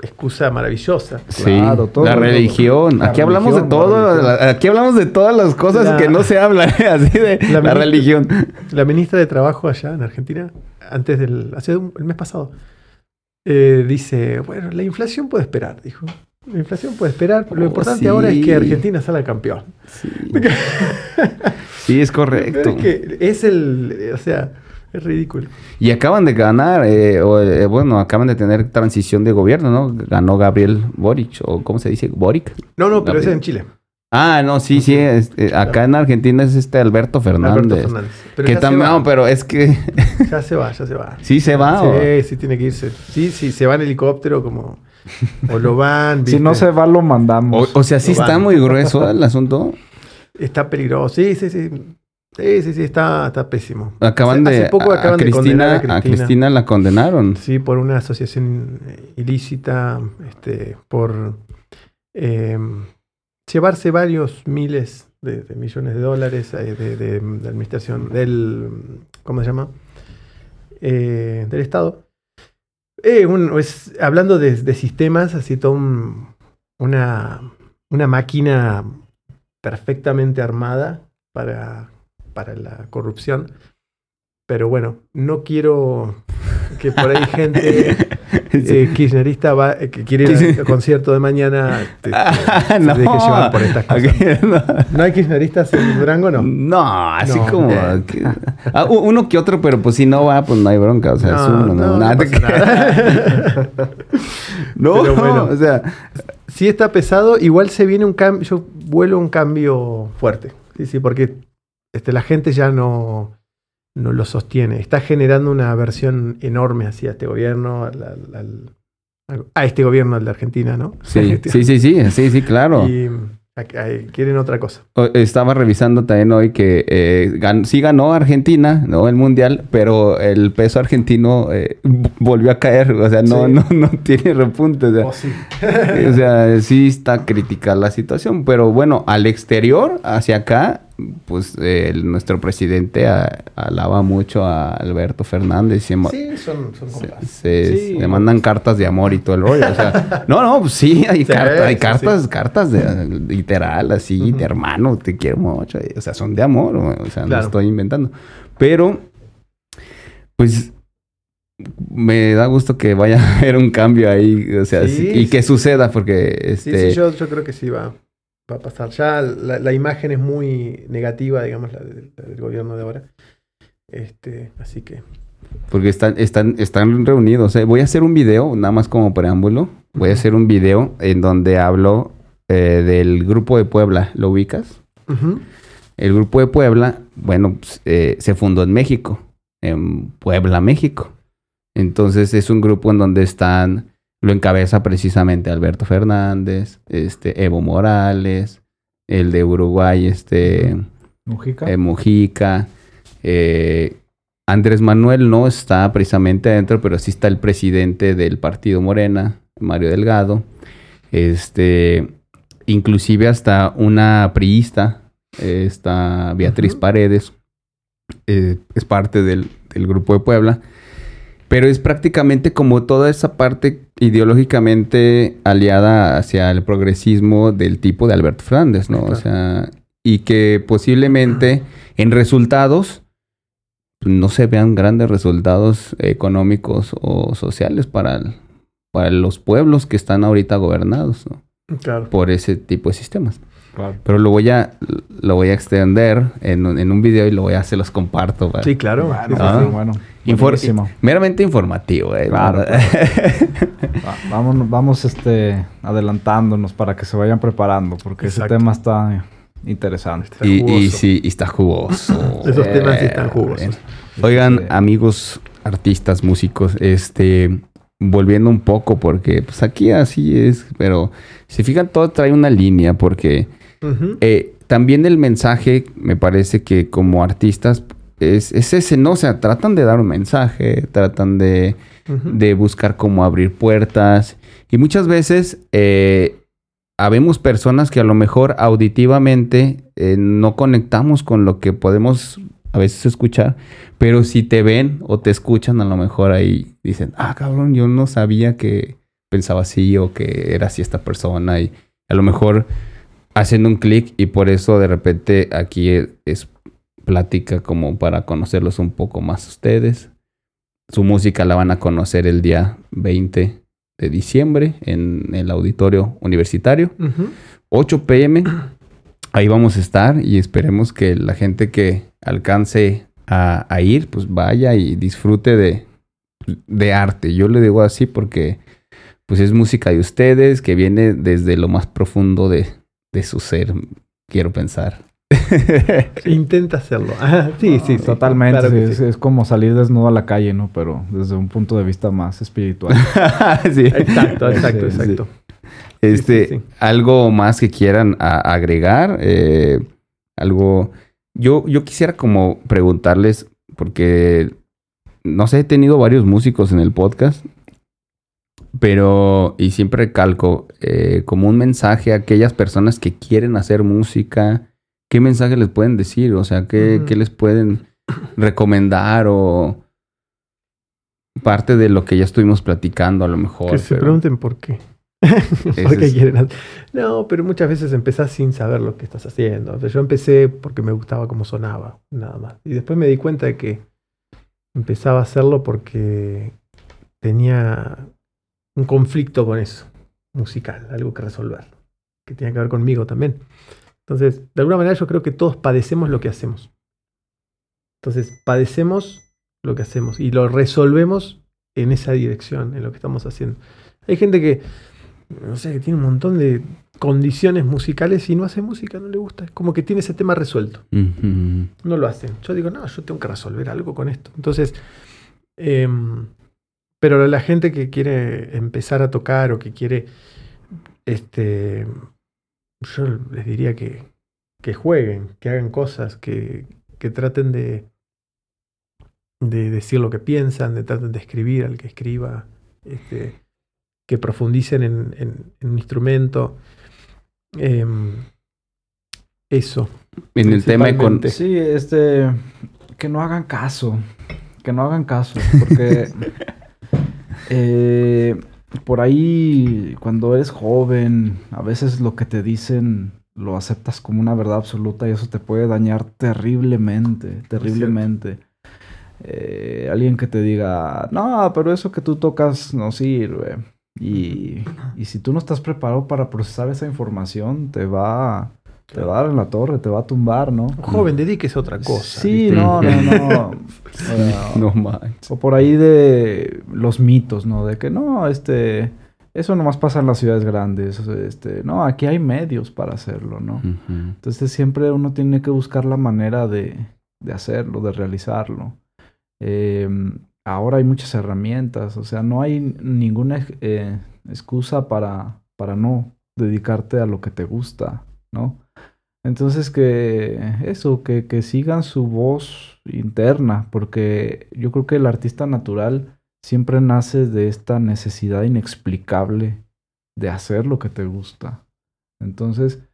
excusa maravillosa. Sí, la religión. aquí hablamos de todo, aquí hablamos de todas las cosas que no se hablan, así de la, religión. La ministra de Trabajo allá en Argentina, antes del, hace el mes pasado, eh, dice, bueno, la inflación puede esperar, dijo. La inflación puede esperar, lo oh, importante ahora es que Argentina salga campeón. Sí, es correcto. Es, que es el, o sea, es ridículo. Y acaban de ganar, eh, o, eh, bueno, acaban de tener transición de gobierno, ¿no? Ganó Gabriel Boric, o ¿cómo se dice? ¿Boric? No, no, pero es en Chile. Ah, no, sí, sí. Eh, acá en Argentina es este Alberto Fernández. Alberto Fernández. Pero que también, no, pero es que. ya se va, ya se va. ¿Sí se va? Sí, sí, tiene que irse. Sí, sí, se va en helicóptero como. O lo van. si no se va, lo mandamos. O, sea, sí está muy grueso el asunto. Está peligroso. Sí, sí, sí. Sí, sí, sí, está, está pésimo. Acaban de. poco acaban de condenar a Cristina. a Cristina. la condenaron. Sí, por una asociación ilícita, este, por eh, llevarse varios miles de, millones de dólares eh, de, administración del. ¿Cómo se llama? Eh, del Estado. hablando de, sistemas, así todo una, una máquina perfectamente armada para para la corrupción. Pero bueno, no quiero que por ahí gente eh, kirchnerista va, eh, que quiere ir al concierto de mañana te, no. deje llevar por estas cosas. no. hay kirchneristas en Durango? No. No, así como... Ah, uno que otro, pero pues si no va, pues no hay bronca. O sea, es uno, no, nada. No, pero bueno, o sea... Si está pesado, igual se viene un cambio, yo vuelo un cambio fuerte. Sí, sí, porque este, la gente ya no, no lo sostiene. Está generando una aversión enorme hacia este gobierno, a este gobierno, de Argentina, ¿no? Sí, sí, sí, sí, sí, sí, claro. Y quieren otra cosa. Estaba revisando también hoy que eh, sí ganó Argentina, ¿no? El mundial, pero el peso argentino eh, volvió a caer. O sea, no, no, no tiene repunte. O sea, oh, o sea, sí está crítica la situación. Pero bueno, al exterior, hacia acá, pues nuestro presidente alaba mucho a Alberto Fernández. sí, son, son se, le mandan cartas de amor y todo el rollo. O sea, no, no, pues sí, hay, hay cartas, cartas de, literal, así, de hermano, te quiero mucho. O sea, son de amor, o sea, no estoy inventando. Pero pues me da gusto que vaya a haber un cambio ahí, o sea, y que suceda, porque este... Sí, yo, yo creo que sí va, va a pasar. Ya la, imagen es muy negativa, digamos, la, del, gobierno de ahora. Este, así que... Porque están, están, están reunidos. ¿eh? Voy a hacer un video, nada más como preámbulo. Voy a hacer un video en donde hablo eh, del grupo de Puebla. ¿Lo ubicas? El grupo de Puebla, bueno, pues, eh, se fundó en México, en Puebla, México. Entonces es un grupo en donde están, lo encabeza precisamente Alberto Fernández, este, Evo Morales, el de Uruguay, este... Mujica. Eh, Mujica. Eh, Andrés Manuel no está precisamente adentro, pero sí está el presidente del partido Morena, Mario Delgado. Este, inclusive hasta una priista, está Beatriz Paredes, eh, es parte del, del, grupo de Puebla. Pero es prácticamente como toda esa parte ideológicamente aliada hacia el progresismo del tipo de Alberto Fernández, ¿no? O sea, y que posiblemente en resultados no se vean grandes resultados económicos o sociales para, para los pueblos que están ahorita gobernados, ¿no? Claro. Por ese tipo de sistemas. Pero lo voy a lo voy a extender en, un video y lo voy a se los comparto. Sí, claro. Bueno, meramente informativo. Eh, vamos, vamos este, adelantándonos para que se vayan preparando, porque ese tema está interesante. y, sí, está jugoso. Esos temas sí están jugosos. Oigan, este, amigos artistas, músicos, este volviendo un poco, porque pues aquí así es, pero si fijan, todo trae una línea, porque eh, también el mensaje, me parece que como artistas, es, ese, ¿no? O sea, tratan de dar un mensaje, tratan de, buscar cómo abrir puertas. Y muchas veces eh, habemos personas que a lo mejor auditivamente eh, no conectamos con lo que podemos a veces escuchar, pero si te ven o te escuchan, a lo mejor ahí dicen, ah, cabrón, yo no sabía que pensaba así o que era así esta persona y a lo mejor haciendo un clic y por eso de repente aquí es, plática como para conocerlos un poco más ustedes. Su música la van a conocer el día 20 de diciembre en el auditorio universitario. 8 pm. Ahí vamos a estar y esperemos que la gente que alcance a, a ir, pues vaya y disfrute de, de arte. Yo le digo así porque pues es música de ustedes que viene desde lo más profundo de, de su ser, quiero pensar. Intenta hacerlo. sí, sí, totalmente. es, como salir desnudo a la calle, ¿no? Pero desde un punto de vista más espiritual. sí. Exacto, exacto, exacto. Este, algo más que quieran agregar, eh, algo. Yo, yo quisiera como preguntarles, porque no sé, he tenido varios músicos en el podcast pero, y siempre recalco, eh, como un mensaje a aquellas personas que quieren hacer música, ¿qué mensaje les pueden decir? O sea, ¿qué, les pueden recomendar o parte de lo que ya estuvimos platicando a lo mejor? Que se pregunten por qué. ¿Por qué quieren No, pero muchas veces empezás sin saber lo que estás haciendo. yo empecé porque me gustaba cómo sonaba, nada más. Y después me di cuenta de que empezaba a hacerlo porque tenía un conflicto con eso, musical, algo que resolver, que tiene que ver conmigo también. Entonces, de alguna manera yo creo que todos padecemos lo que hacemos. Entonces, padecemos lo que hacemos y lo resolvemos en esa dirección, en lo que estamos haciendo. Hay gente que, no sé, que tiene un montón de condiciones musicales y no hace música, no le gusta. Es como que tiene ese tema resuelto. No lo hacen. Yo digo, no, yo tengo que resolver algo con esto. Entonces, eh, pero la gente que quiere empezar a tocar o que quiere, este, yo les diría que, que jueguen, que hagan cosas, que, que traten de, de decir lo que piensan, de traten de escribir al que escriba, este, que profundicen en, en, un instrumento. Em, eso. En el tema de... Sí, este, que no hagan caso, que no hagan caso, porque Eh, por ahí, cuando eres joven, a veces lo que te dicen lo aceptas como una verdad absoluta y eso te puede dañar terriblemente, terriblemente. eh, alguien que te diga, no, pero eso que tú tocas no sirve. Y, y si tú no estás preparado para procesar esa información, te va, te va a dar en la torre, te va a tumbar, ¿no? Joven, dedíquese a otra cosa. Sí, no, no, no. no manches. O por ahí de los mitos, ¿no? De que no, este, eso nomás pasa en las ciudades grandes. Este, no, aquí hay medios para hacerlo, ¿no? Entonces siempre uno tiene que buscar la manera de, de hacerlo, de realizarlo. Eh, ahora hay muchas herramientas, o sea, no hay ninguna eh, excusa para, para no dedicarte a lo que te gusta, ¿no? Entonces que eso, que, que sigan su voz interna, porque yo creo que el artista natural siempre nace de esta necesidad inexplicable de hacer lo que te gusta. Entonces,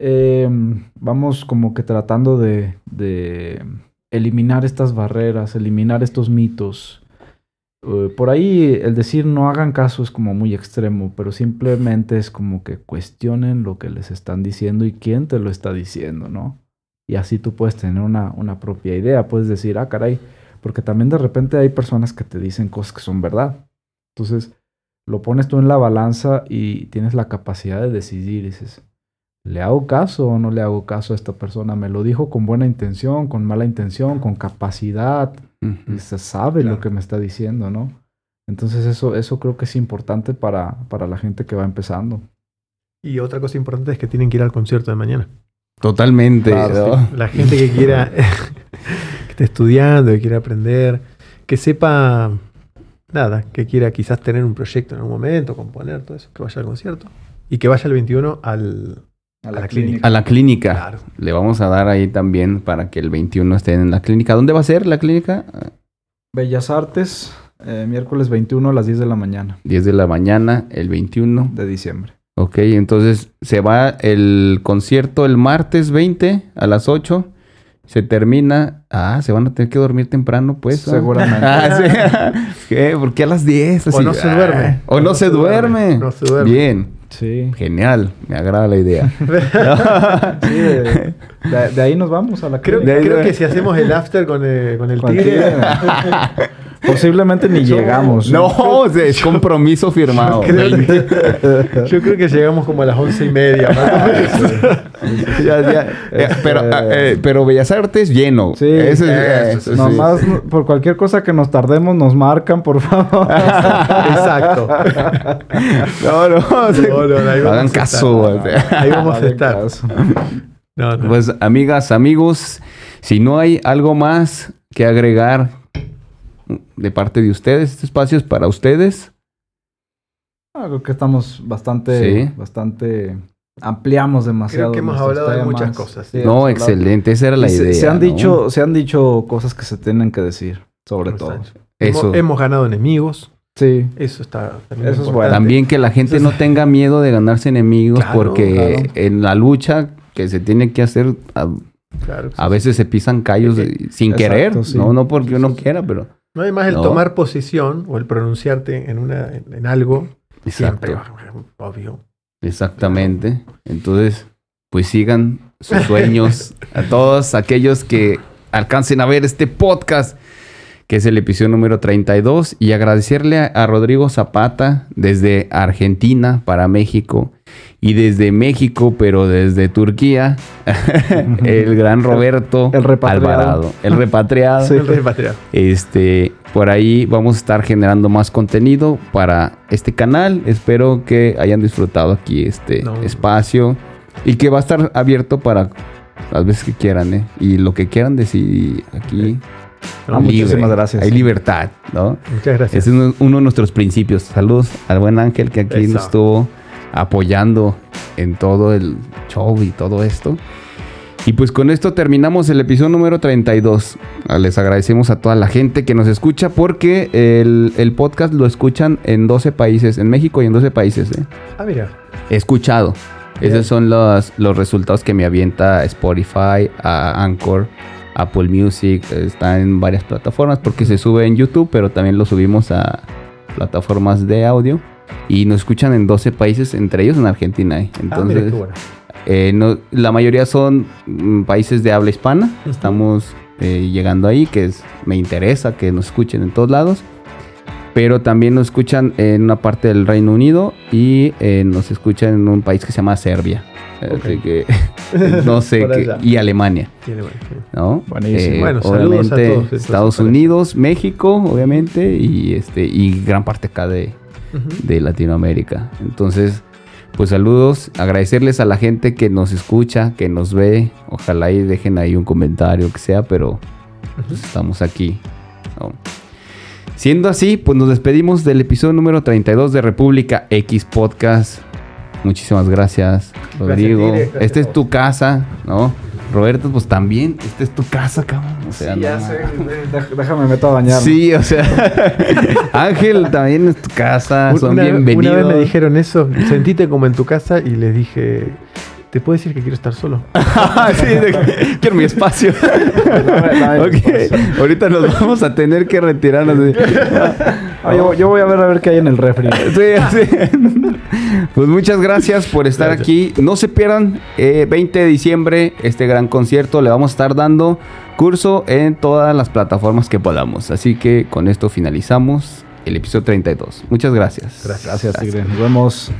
em, vamos como que tratando de, de eliminar estas barreras, eliminar estos mitos. Eh, por ahí el decir no hagan caso es como muy extremo, pero simplemente es como que cuestionen lo que les están diciendo y quién te lo está diciendo, ¿no? Y así tú puedes tener una, una propia idea, puedes decir, ah, caray, porque también de repente hay personas que te dicen cosas que son verdad. Entonces, lo pones tú en la balanza y tienes la capacidad de decidir, dices, ¿Le hago caso o no le hago caso a esta persona? Me lo dijo con buena intención, con mala intención, con capacidad. Se sabe lo que me está diciendo, ¿no? Entonces eso, eso creo que es importante para, para la gente que va empezando. Y otra cosa importante es que tienen que ir al concierto de mañana. Totalmente. La gente que quiera, que esté estudiando, que quiera aprender, que sepa nada, que quiera quizás tener un proyecto en algún momento, componer todo eso, que vaya al concierto. Y que vaya el 21 al, a la, clínica. A la clínica. Claro. Le vamos a dar ahí también para que el 21 estén en la clínica. ¿Dónde va a ser la clínica? Bellas Artes, eh, miércoles 21 a las 10 de la mañana. 10 de la mañana, el 21. De diciembre. Ok, entonces se va el concierto el martes 20 a las 8. Se termina. Ah, se van a tener que dormir temprano, pues. Seguramente. ah, sí. ¿Qué? ¿Por qué a las 10? o no se duerme. o no, se, duerme. No se duerme. Bien. Sí. Genial, me agrada la idea. sí, de, ahí nos vamos a la Creo, creo que si hacemos el after con el, con el tigre. Posiblemente ni llegamos. No, es compromiso firmado. yo creo que llegamos como a las once y media. Eh, pero, este, eh, pero Bellas Artes lleno. Sí. nomás por cualquier cosa que nos tardemos nos marcan, por favor. Exacto. No, no. no, hagan caso. Ahí vamos a estar. Pues amigas, amigos, si no hay algo más que agregar de parte de ustedes? ¿Este espacio es para ustedes? Ah, creo que estamos bastante, bastante ampliamos demasiado. Creo que hemos hablado de muchas cosas. no, excelente, esa era la idea. Se, han dicho, se han dicho cosas que se tienen que decir, sobre todo. Eso. Hemos, ganado enemigos. Sí. Eso está también Eso es bueno. También que la gente no tenga miedo de ganarse enemigos porque en la lucha que se tiene que hacer a, veces se pisan callos sin querer, no no porque uno quiera, pero no hay más el tomar posición o el pronunciarte en, una, en, algo. Siempre, obvio. Exactamente. Entonces, pues sigan sus sueños a todos aquellos que alcancen a ver este podcast, que es el episodio número 32, y agradecerle a Rodrigo Zapata desde Argentina para México y desde México, pero desde Turquía, el gran Roberto el Alvarado, el repatriado. Sí, el repatriado. Este, por ahí vamos a estar generando más contenido para este canal. Espero que hayan disfrutado aquí este espacio y que va a estar abierto para las veces que quieran, ¿eh? Y lo que quieran decir aquí. muchísimas gracias. Hay libertad, ¿no? Muchas gracias. Ese es uno de nuestros principios. Saludos al buen Ángel que aquí nos estuvo apoyando en todo el show y todo esto. Y pues con esto terminamos el episodio número 32. Ah, les agradecemos a toda la gente que nos escucha porque el, podcast lo escuchan en 12 países, en México y en 12 países. ¿eh? Ah, mira. He escuchado. Esos son los, los resultados que me avienta Spotify, a Anchor, Apple Music. Está en varias plataformas porque se sube en YouTube, pero también lo subimos a plataformas de audio. Y nos escuchan en 12 países, entre ellos en Argentina. ¿eh? Ah, Entonces, eh, la mayoría son mm, países de habla hispana. Estamos eh, llegando ahí, que es, me interesa que nos escuchen en todos lados. Pero también nos escuchan en una parte del Reino Unido y eh, nos escuchan en un país que se llama Serbia. Así que no sé qué. Y Alemania. ¿No? Buenísimo. Eh, bueno, saludos a todos Estados Unidos, México, obviamente, y este, y gran parte acá de, de Latinoamérica. Entonces, pues saludos, agradecerles a la gente que nos escucha, que nos ve. Ojalá y dejen ahí un comentario, que sea, pero pues, estamos aquí. Siendo así, pues nos despedimos del episodio número 32 de República X Podcast. Muchísimas gracias, Rodrigo. Esta es tu casa, ¿no? Roberto, pues también, esta es tu casa, cabrón. O sea, sí, ya sé, déjame meto a bañar. Sí, o sea, Ángel también es tu casa, son bienvenidos. Una vez me dijeron eso, sentite como en tu casa y les dije, te puedo decir que quiero estar solo. sí, quiero mi espacio. Ahorita nos vamos a tener que retirarnos. Ah, yo, voy a ver a ver qué hay en el refri. Sí, sí. Pues muchas gracias por estar aquí. No se pierdan, 20 eh, de diciembre, este gran concierto. Le vamos a estar dando curso en todas las plataformas que podamos. Así que con esto finalizamos el episodio 32. Muchas gracias. Gracias, gracias. Tigre. Nos vemos.